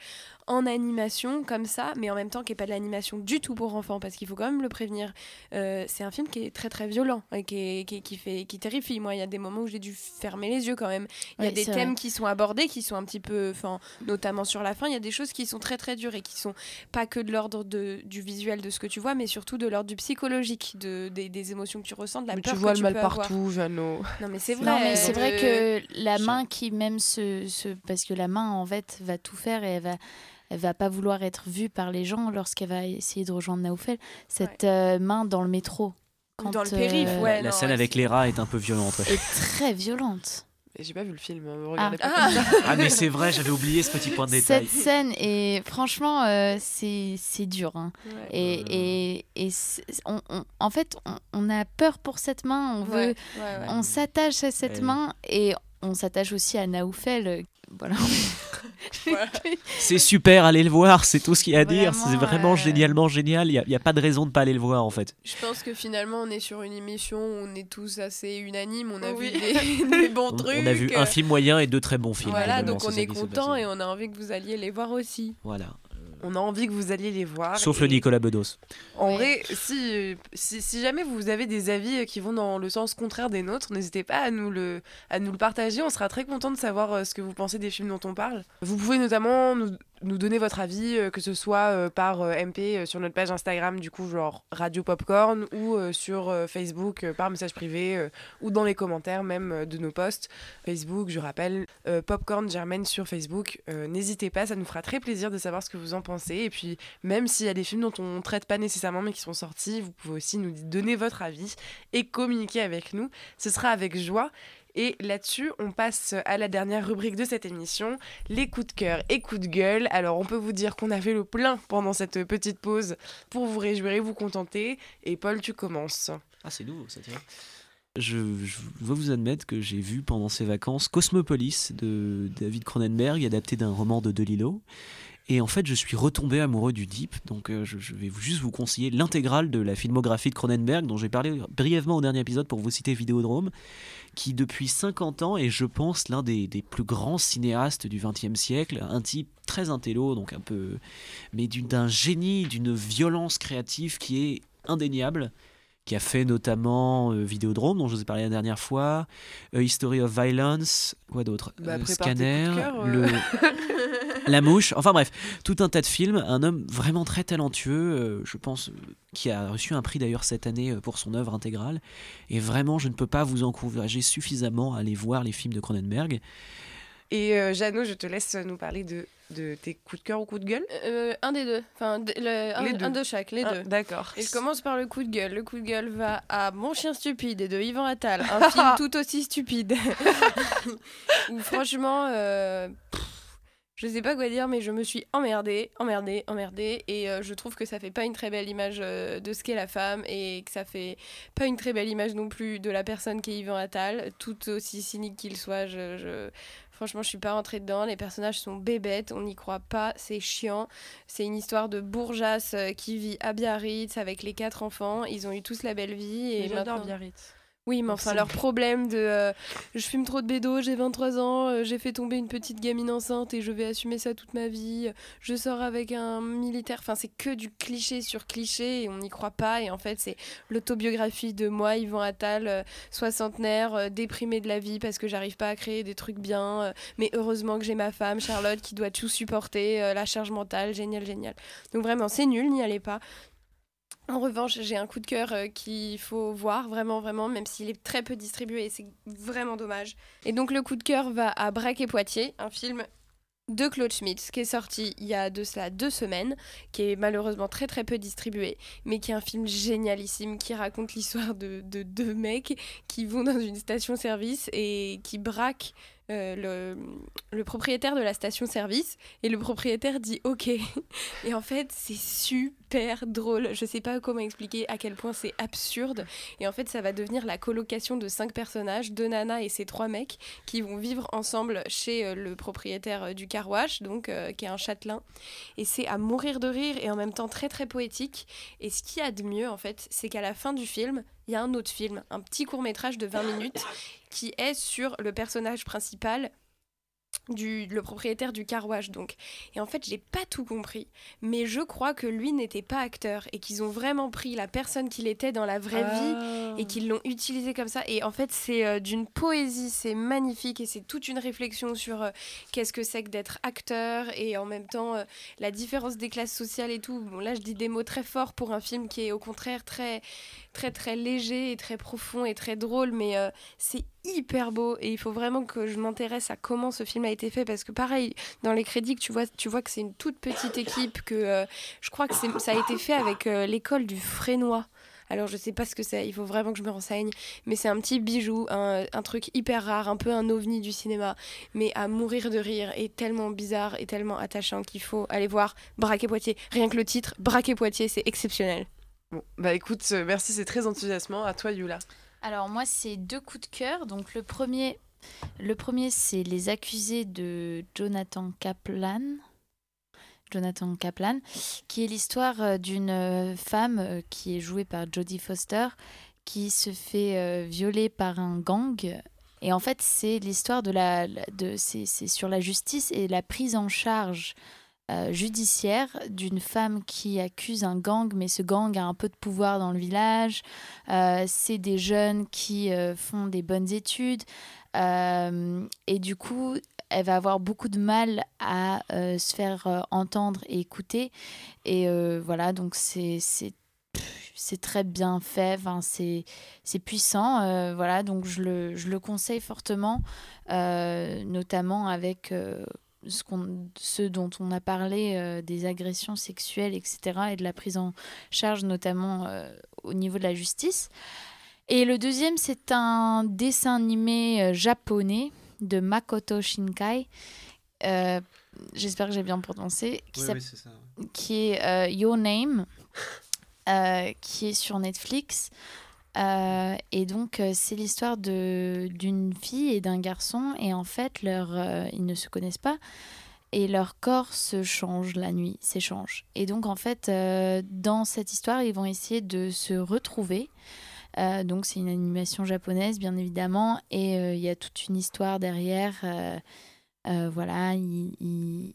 [SPEAKER 6] en animation comme ça, mais en même temps qui est pas de l'animation du tout pour enfants, parce qu'il faut quand même le prévenir. Euh, c'est un film qui est très très violent et qui, est- qui, qui fait qui terrifie. Moi, il y a des moments où j'ai dû fermer les yeux quand même. Il y a
[SPEAKER 5] Ouais,
[SPEAKER 6] des thèmes
[SPEAKER 5] vrai.
[SPEAKER 6] qui sont abordés, qui sont un petit peu, enfin, notamment sur la fin, il y a des choses qui sont très très dures et qui sont pas que de l'ordre du visuel de ce que tu vois, mais surtout de l'ordre du psychologique, de, des, des émotions que tu ressens, de la
[SPEAKER 3] Mais
[SPEAKER 6] peur
[SPEAKER 3] tu vois
[SPEAKER 6] que
[SPEAKER 3] le mal partout, Jeannot.
[SPEAKER 6] Non mais c'est vrai.
[SPEAKER 5] Non, mais c'est vrai
[SPEAKER 6] euh,
[SPEAKER 5] que la main qui même se, se- Parce que la main, en fait, va tout faire et elle va, elle va pas vouloir être vue par les gens lorsqu'elle va essayer de rejoindre Naoufel. Cette euh, main dans le métro.
[SPEAKER 6] Ou dans le
[SPEAKER 5] euh,
[SPEAKER 6] périph', ouais.
[SPEAKER 2] La
[SPEAKER 6] non,
[SPEAKER 2] scène
[SPEAKER 6] ouais,
[SPEAKER 2] avec les rats est un peu violente. ouais.
[SPEAKER 5] est très violente.
[SPEAKER 3] Et J'ai pas vu le film, hein, me regardez
[SPEAKER 5] Ah.
[SPEAKER 3] pas
[SPEAKER 6] Ah.
[SPEAKER 3] comme ça.
[SPEAKER 2] Ah mais c'est vrai, j'avais oublié ce petit point de détail.
[SPEAKER 5] Cette scène est franchement euh, c'est c'est dur hein.
[SPEAKER 6] Ouais.
[SPEAKER 5] et, et, et on, on- en fait on, on a peur pour cette main on veut
[SPEAKER 6] Ouais, ouais, ouais.
[SPEAKER 5] on s'attache à cette
[SPEAKER 2] Ouais.
[SPEAKER 5] main et on s'attache aussi à Naoufel voilà
[SPEAKER 2] C'est super, allez le voir, c'est tout ce qu'il y a à dire. C'est vraiment
[SPEAKER 5] euh,
[SPEAKER 2] génialement génial. Il n'y a, pas de raison de pas aller le voir en fait.
[SPEAKER 6] Je pense que finalement on est sur une émission où on est tous assez unanimes, on a
[SPEAKER 3] Oui.
[SPEAKER 6] vu des, des bons
[SPEAKER 2] On,
[SPEAKER 6] trucs.
[SPEAKER 2] on a vu un film moyen et deux très bons films.
[SPEAKER 6] Voilà, donc on est content et on a envie que vous alliez les voir aussi.
[SPEAKER 2] Voilà.
[SPEAKER 3] On a envie que vous alliez les voir.
[SPEAKER 2] Sauf le Nicolas Bedos.
[SPEAKER 3] En vrai, si, si, si jamais vous avez des avis qui vont dans le sens contraire des nôtres, n'hésitez pas à nous, le, à nous le partager. On sera très content de savoir euh, ce que vous pensez des films dont on parle. Vous pouvez notamment nous, nous donner votre avis, euh, que ce soit euh, par euh, MP sur notre page Instagram, du coup, genre Radio Popcorn, ou sur Facebook par message privé, ou dans les commentaires même de nos posts. Facebook, je rappelle, Popcorn Germaine sur Facebook. N'hésitez pas, ça nous fera très plaisir de savoir ce que vous en pensez. Et puis, même s'il y a des films dont on ne traite pas nécessairement mais qui sont sortis, vous pouvez aussi nous donner votre avis et communiquer avec nous. Ce sera avec joie. Et là-dessus, on passe à la dernière rubrique de cette émission, les coups de cœur et coups de gueule. Alors, on peut vous dire qu'on a fait le plein pendant cette petite pause pour vous réjouir et vous contenter. Et Paul, tu commences.
[SPEAKER 2] Ah, c'est nouveau, ça tient. Je, je dois vous admettre que j'ai vu pendant ces vacances Cosmopolis de David Cronenberg, adapté d'un roman de Delilo. Et en fait, je suis retombé amoureux du Deep, donc euh, je, je vais juste vous conseiller l'intégrale de la filmographie de Cronenberg, dont j'ai parlé brièvement au dernier épisode pour vous citer Vidéodrome, qui depuis 50 ans est, je pense, l'un des, des plus grands cinéastes du XXe siècle, un type très intello, donc un peu, mais d'un génie, d'une violence créative qui est indéniable qui a fait notamment euh, Vidéodrome, dont je vous ai parlé la dernière fois, A History of Violence, quoi d'autre
[SPEAKER 3] Bah,
[SPEAKER 2] Euh, Scanner,
[SPEAKER 3] euh.
[SPEAKER 2] le... La Mouche, enfin bref, tout un tas de films, un homme vraiment très talentueux, euh, je pense, euh, qui a reçu un prix d'ailleurs cette année euh, pour son œuvre intégrale, et vraiment je ne peux pas vous encourager suffisamment à aller voir les films de Cronenberg.
[SPEAKER 3] Et euh, Jeannot, je te laisse nous parler de, de tes coups de cœur ou coups de gueule.
[SPEAKER 6] Euh, un des deux, enfin de- le- un,
[SPEAKER 3] Les deux.
[SPEAKER 6] un de chaque, les
[SPEAKER 3] Ah,
[SPEAKER 6] deux.
[SPEAKER 3] D'accord.
[SPEAKER 6] Et je commence par le coup de gueule. Le coup de gueule va à Mon chien stupide de Yvan Attal, un film tout aussi stupide. Où franchement, euh, pff, je sais pas quoi dire, mais je me suis emmerdée, emmerdée, emmerdée. Et euh, je trouve que ça fait pas une très belle image euh, de ce qu'est la femme et que ça fait pas une très belle image non plus de la personne qui est Yvan Attal, tout aussi cynique qu'il soit. Je, je- Franchement, je suis pas rentrée dedans. Les personnages sont bébêtes, on n'y croit pas, c'est chiant. C'est une histoire de bourgeasse euh, qui vit à Biarritz avec les quatre enfants. Ils ont eu tous la belle vie. Et
[SPEAKER 3] Et j'adore
[SPEAKER 6] maintenant-
[SPEAKER 3] Biarritz.
[SPEAKER 6] Oui, mais enfin, leur problème de euh, je fume trop de bédo, j'ai 23 ans, euh, j'ai fait tomber une petite gamine enceinte et je vais assumer ça toute ma vie. Je sors avec un militaire. Enfin, c'est que du cliché sur cliché et on n'y croit pas. Et en fait, c'est l'autobiographie de moi, Yvan Attal, euh, soixantenaire, déprimé de la vie parce que j'arrive pas à créer des trucs bien. mais heureusement que j'ai ma femme, Charlotte, qui doit tout supporter, la charge mentale, génial, génial. Donc vraiment, c'est nul, n'y allez pas. En revanche, j'ai un coup de cœur euh, qu'il faut voir, vraiment, vraiment, même s'il est très peu distribué c'est vraiment dommage. Et donc, le coup de cœur va à Braque et Poitiers, un film de Claude Schmitz qui est sorti il y a de cela deux semaines, qui est malheureusement très très peu distribué, mais qui est un film génialissime qui raconte l'histoire de, de deux mecs qui vont dans une station-service et qui braquent euh, le, le propriétaire de la station-service et le propriétaire dit ok. Et en fait, c'est super hyper drôle. Je sais pas comment expliquer à quel point c'est absurde. Et en fait, ça va devenir la colocation de cinq personnages, deux nanas et ces trois mecs, qui vont vivre ensemble chez euh, le propriétaire euh, du carouage, donc euh, qui est un châtelain. Et c'est à mourir de rire et en même temps très très poétique. Et ce qu'il y a de mieux, en fait, c'est qu'à la fin du film, il y a un autre film, un petit court métrage de 20 minutes, qui est sur le personnage principal du le propriétaire du carouage donc. Et en fait j'ai pas tout compris mais je crois que lui n'était pas acteur et qu'ils ont vraiment pris la personne qu'il était dans la vraie vie et qu'ils l'ont utilisé comme ça. Et en fait c'est euh, d'une poésie c'est magnifique et c'est toute une réflexion sur euh, qu'est-ce que c'est que d'être acteur et en même temps euh, la différence des classes sociales et tout. Bon là je dis des mots très forts pour un film qui est au contraire très très très léger et très profond et très drôle mais c'est hyper beau et il faut vraiment que je m'intéresse à comment ce film a été fait parce que pareil dans les crédits que tu vois tu vois que c'est une toute petite équipe que euh, je crois que ça a été fait avec euh, l'école du Frénois alors je sais pas ce que c'est, il faut vraiment que je me renseigne, mais c'est un petit bijou, un, un truc hyper rare, un peu un ovni du cinéma, mais à mourir de rire et tellement bizarre et tellement attachant qu'il faut aller voir Braquet Poitiers. Rien que le titre, Braquet Poitiers, c'est exceptionnel.
[SPEAKER 3] Bon, bah écoute, euh, merci, c'est très enthousiasmant. À toi, Yula.
[SPEAKER 5] Alors moi, c'est deux coups de cœur. Donc le premier, c'est Les accusés de Jonathan Kaplan. Jonathan Kaplan, qui est l'histoire euh, d'une euh, femme euh, qui est jouée par Jodie Foster, qui se fait violer par un gang. Et en fait, c'est l'histoire de la, c'est sur la justice et la prise en charge euh, judiciaire d'une femme qui accuse un gang, mais ce gang a un peu de pouvoir dans le village. Euh, c'est des jeunes qui euh, font des bonnes études. Et du coup, elle va avoir beaucoup de mal à se faire entendre et écouter. Et voilà, donc c'est c'est très bien fait, c'est puissant, voilà, donc je le, je le conseille fortement, notamment avec ce, dont on a parlé, euh, des agressions sexuelles, etc., et de la prise en charge, notamment euh, au niveau de la justice. Et le deuxième, c'est un dessin animé euh, japonais de Makoto Shinkai. Euh, J'espère que j'ai bien prononcé. Qui,
[SPEAKER 2] Oui,
[SPEAKER 5] s'app-
[SPEAKER 2] oui, c'est ça.
[SPEAKER 5] qui est Your Name, qui est sur Netflix. Euh, et donc, euh, c'est l'histoire d'une fille et d'un garçon. Et en fait, leur, euh, ils ne se connaissent pas. Et leur corps se change la nuit, s'échange. Et donc, en fait, dans cette histoire, ils vont essayer de se retrouver. Donc, c'est une animation japonaise, bien évidemment. Et il y a toute une histoire derrière. Voilà, il- il-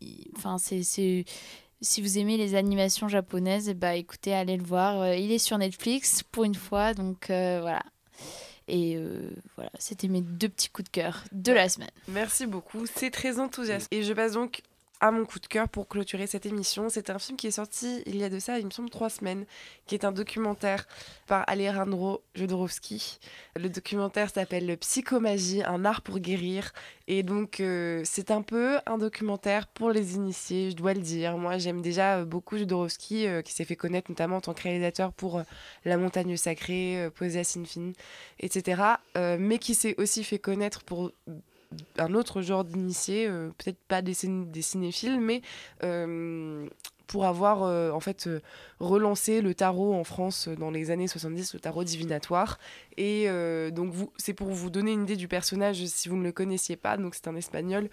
[SPEAKER 5] il- enfin, c'est- c'est si vous aimez les animations japonaises, eh bah, écoutez, allez le voir. Euh, il est sur Netflix pour une fois, donc euh, voilà. Et euh, voilà, c'était mes deux petits coups de cœur de la semaine.
[SPEAKER 3] Merci beaucoup, c'est très enthousiaste. Et je passe donc mon coup de cœur pour clôturer cette émission. C'est un film qui est sorti il y a de ça, il me semble, trois semaines, qui est un documentaire par Alejandro Jodorowsky. Le documentaire s'appelle Psychomagie, un art pour guérir. Et donc, euh, c'est un peu un documentaire pour les initiés, je dois le dire. Moi, j'aime déjà beaucoup Jodorowsky, euh, qui s'est fait connaître notamment en tant que réalisateur pour euh, La montagne sacrée, Poésie à Sinfin, etc. mais qui s'est aussi fait connaître pour un autre genre d'initié, euh, peut-être pas des, cin- des cinéphiles, mais euh, pour avoir euh, en fait relancé le tarot en France dans les années 70, le tarot divinatoire. Et donc c'est pour vous donner une idée du personnage si vous ne le connaissiez pas. Donc c'est un espagnol.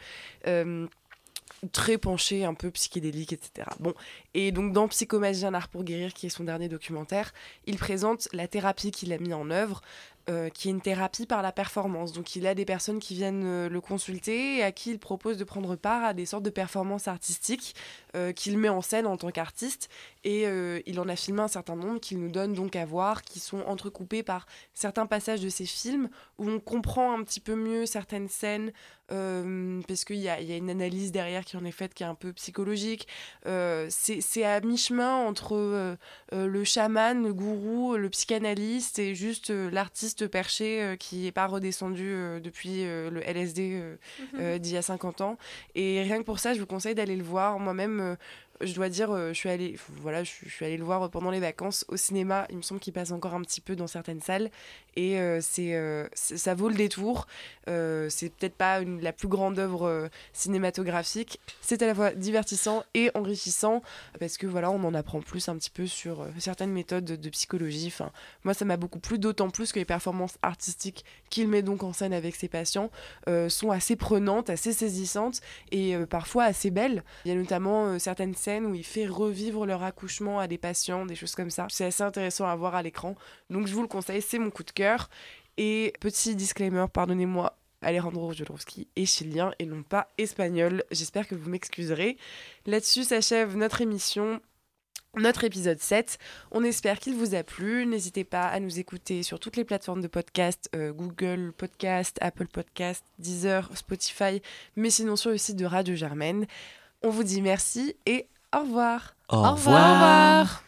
[SPEAKER 3] très penché, un peu psychédélique, etc. Bon, et donc dans Psychomagie, un art pour guérir, qui est son dernier documentaire, il présente la thérapie qu'il a mis en œuvre, euh, qui est une thérapie par la performance. Donc il a des personnes qui viennent euh, le consulter et à qui il propose de prendre part à des sortes de performances artistiques euh, qu'il met en scène en tant qu'artiste. Et euh, il en a filmé un certain nombre qu'il nous donne donc à voir, qui sont entrecoupés par certains passages de ses films où on comprend un petit peu mieux certaines scènes, euh, parce qu'il y a, il y a une analyse derrière qui en est faite qui est un peu psychologique. Euh, c'est à mi-chemin entre le chaman, le gourou, le psychanalyste et juste l'artiste perché qui n'est pas redescendu depuis le LSD euh, d'il y a 50 ans. Et rien que pour ça, je vous conseille d'aller le voir. Moi-même, Je dois dire, euh, je suis allée, voilà, je, suis- allée le voir pendant les vacances au cinéma. Il me semble qu'il passe encore un petit peu dans certaines salles et euh, euh, c'est- ça vaut le détour. Euh, c'est peut-être pas la plus grande œuvre cinématographique. C'est à la fois divertissant et enrichissant parce que voilà, on en apprend plus un petit peu sur certaines méthodes de, psychologie. Enfin, moi, ça m'a beaucoup plu, d'autant plus que les performances artistiques qu'il met donc en scène avec ses patients sont assez prenantes, assez saisissantes et parfois assez belles. Il y a notamment certaines où il fait revivre leur accouchement à des patients, des choses comme ça. C'est assez intéressant à voir à l'écran. Donc je vous le conseille, c'est mon coup de cœur. Et petit disclaimer, pardonnez-moi, Alejandro Jodorowsky est chilien et non pas espagnol. J'espère que vous m'excuserez. Là-dessus s'achève notre émission. Notre épisode 7. On espère qu'il vous a plu. N'hésitez pas à nous écouter sur toutes les plateformes de podcast, euh, Google Podcast, Apple Podcast, Deezer, Spotify, mais sinon sur le site de Radio Germaine. On vous dit merci et au revoir.
[SPEAKER 2] Au
[SPEAKER 3] Au
[SPEAKER 2] revoir.
[SPEAKER 3] revoir.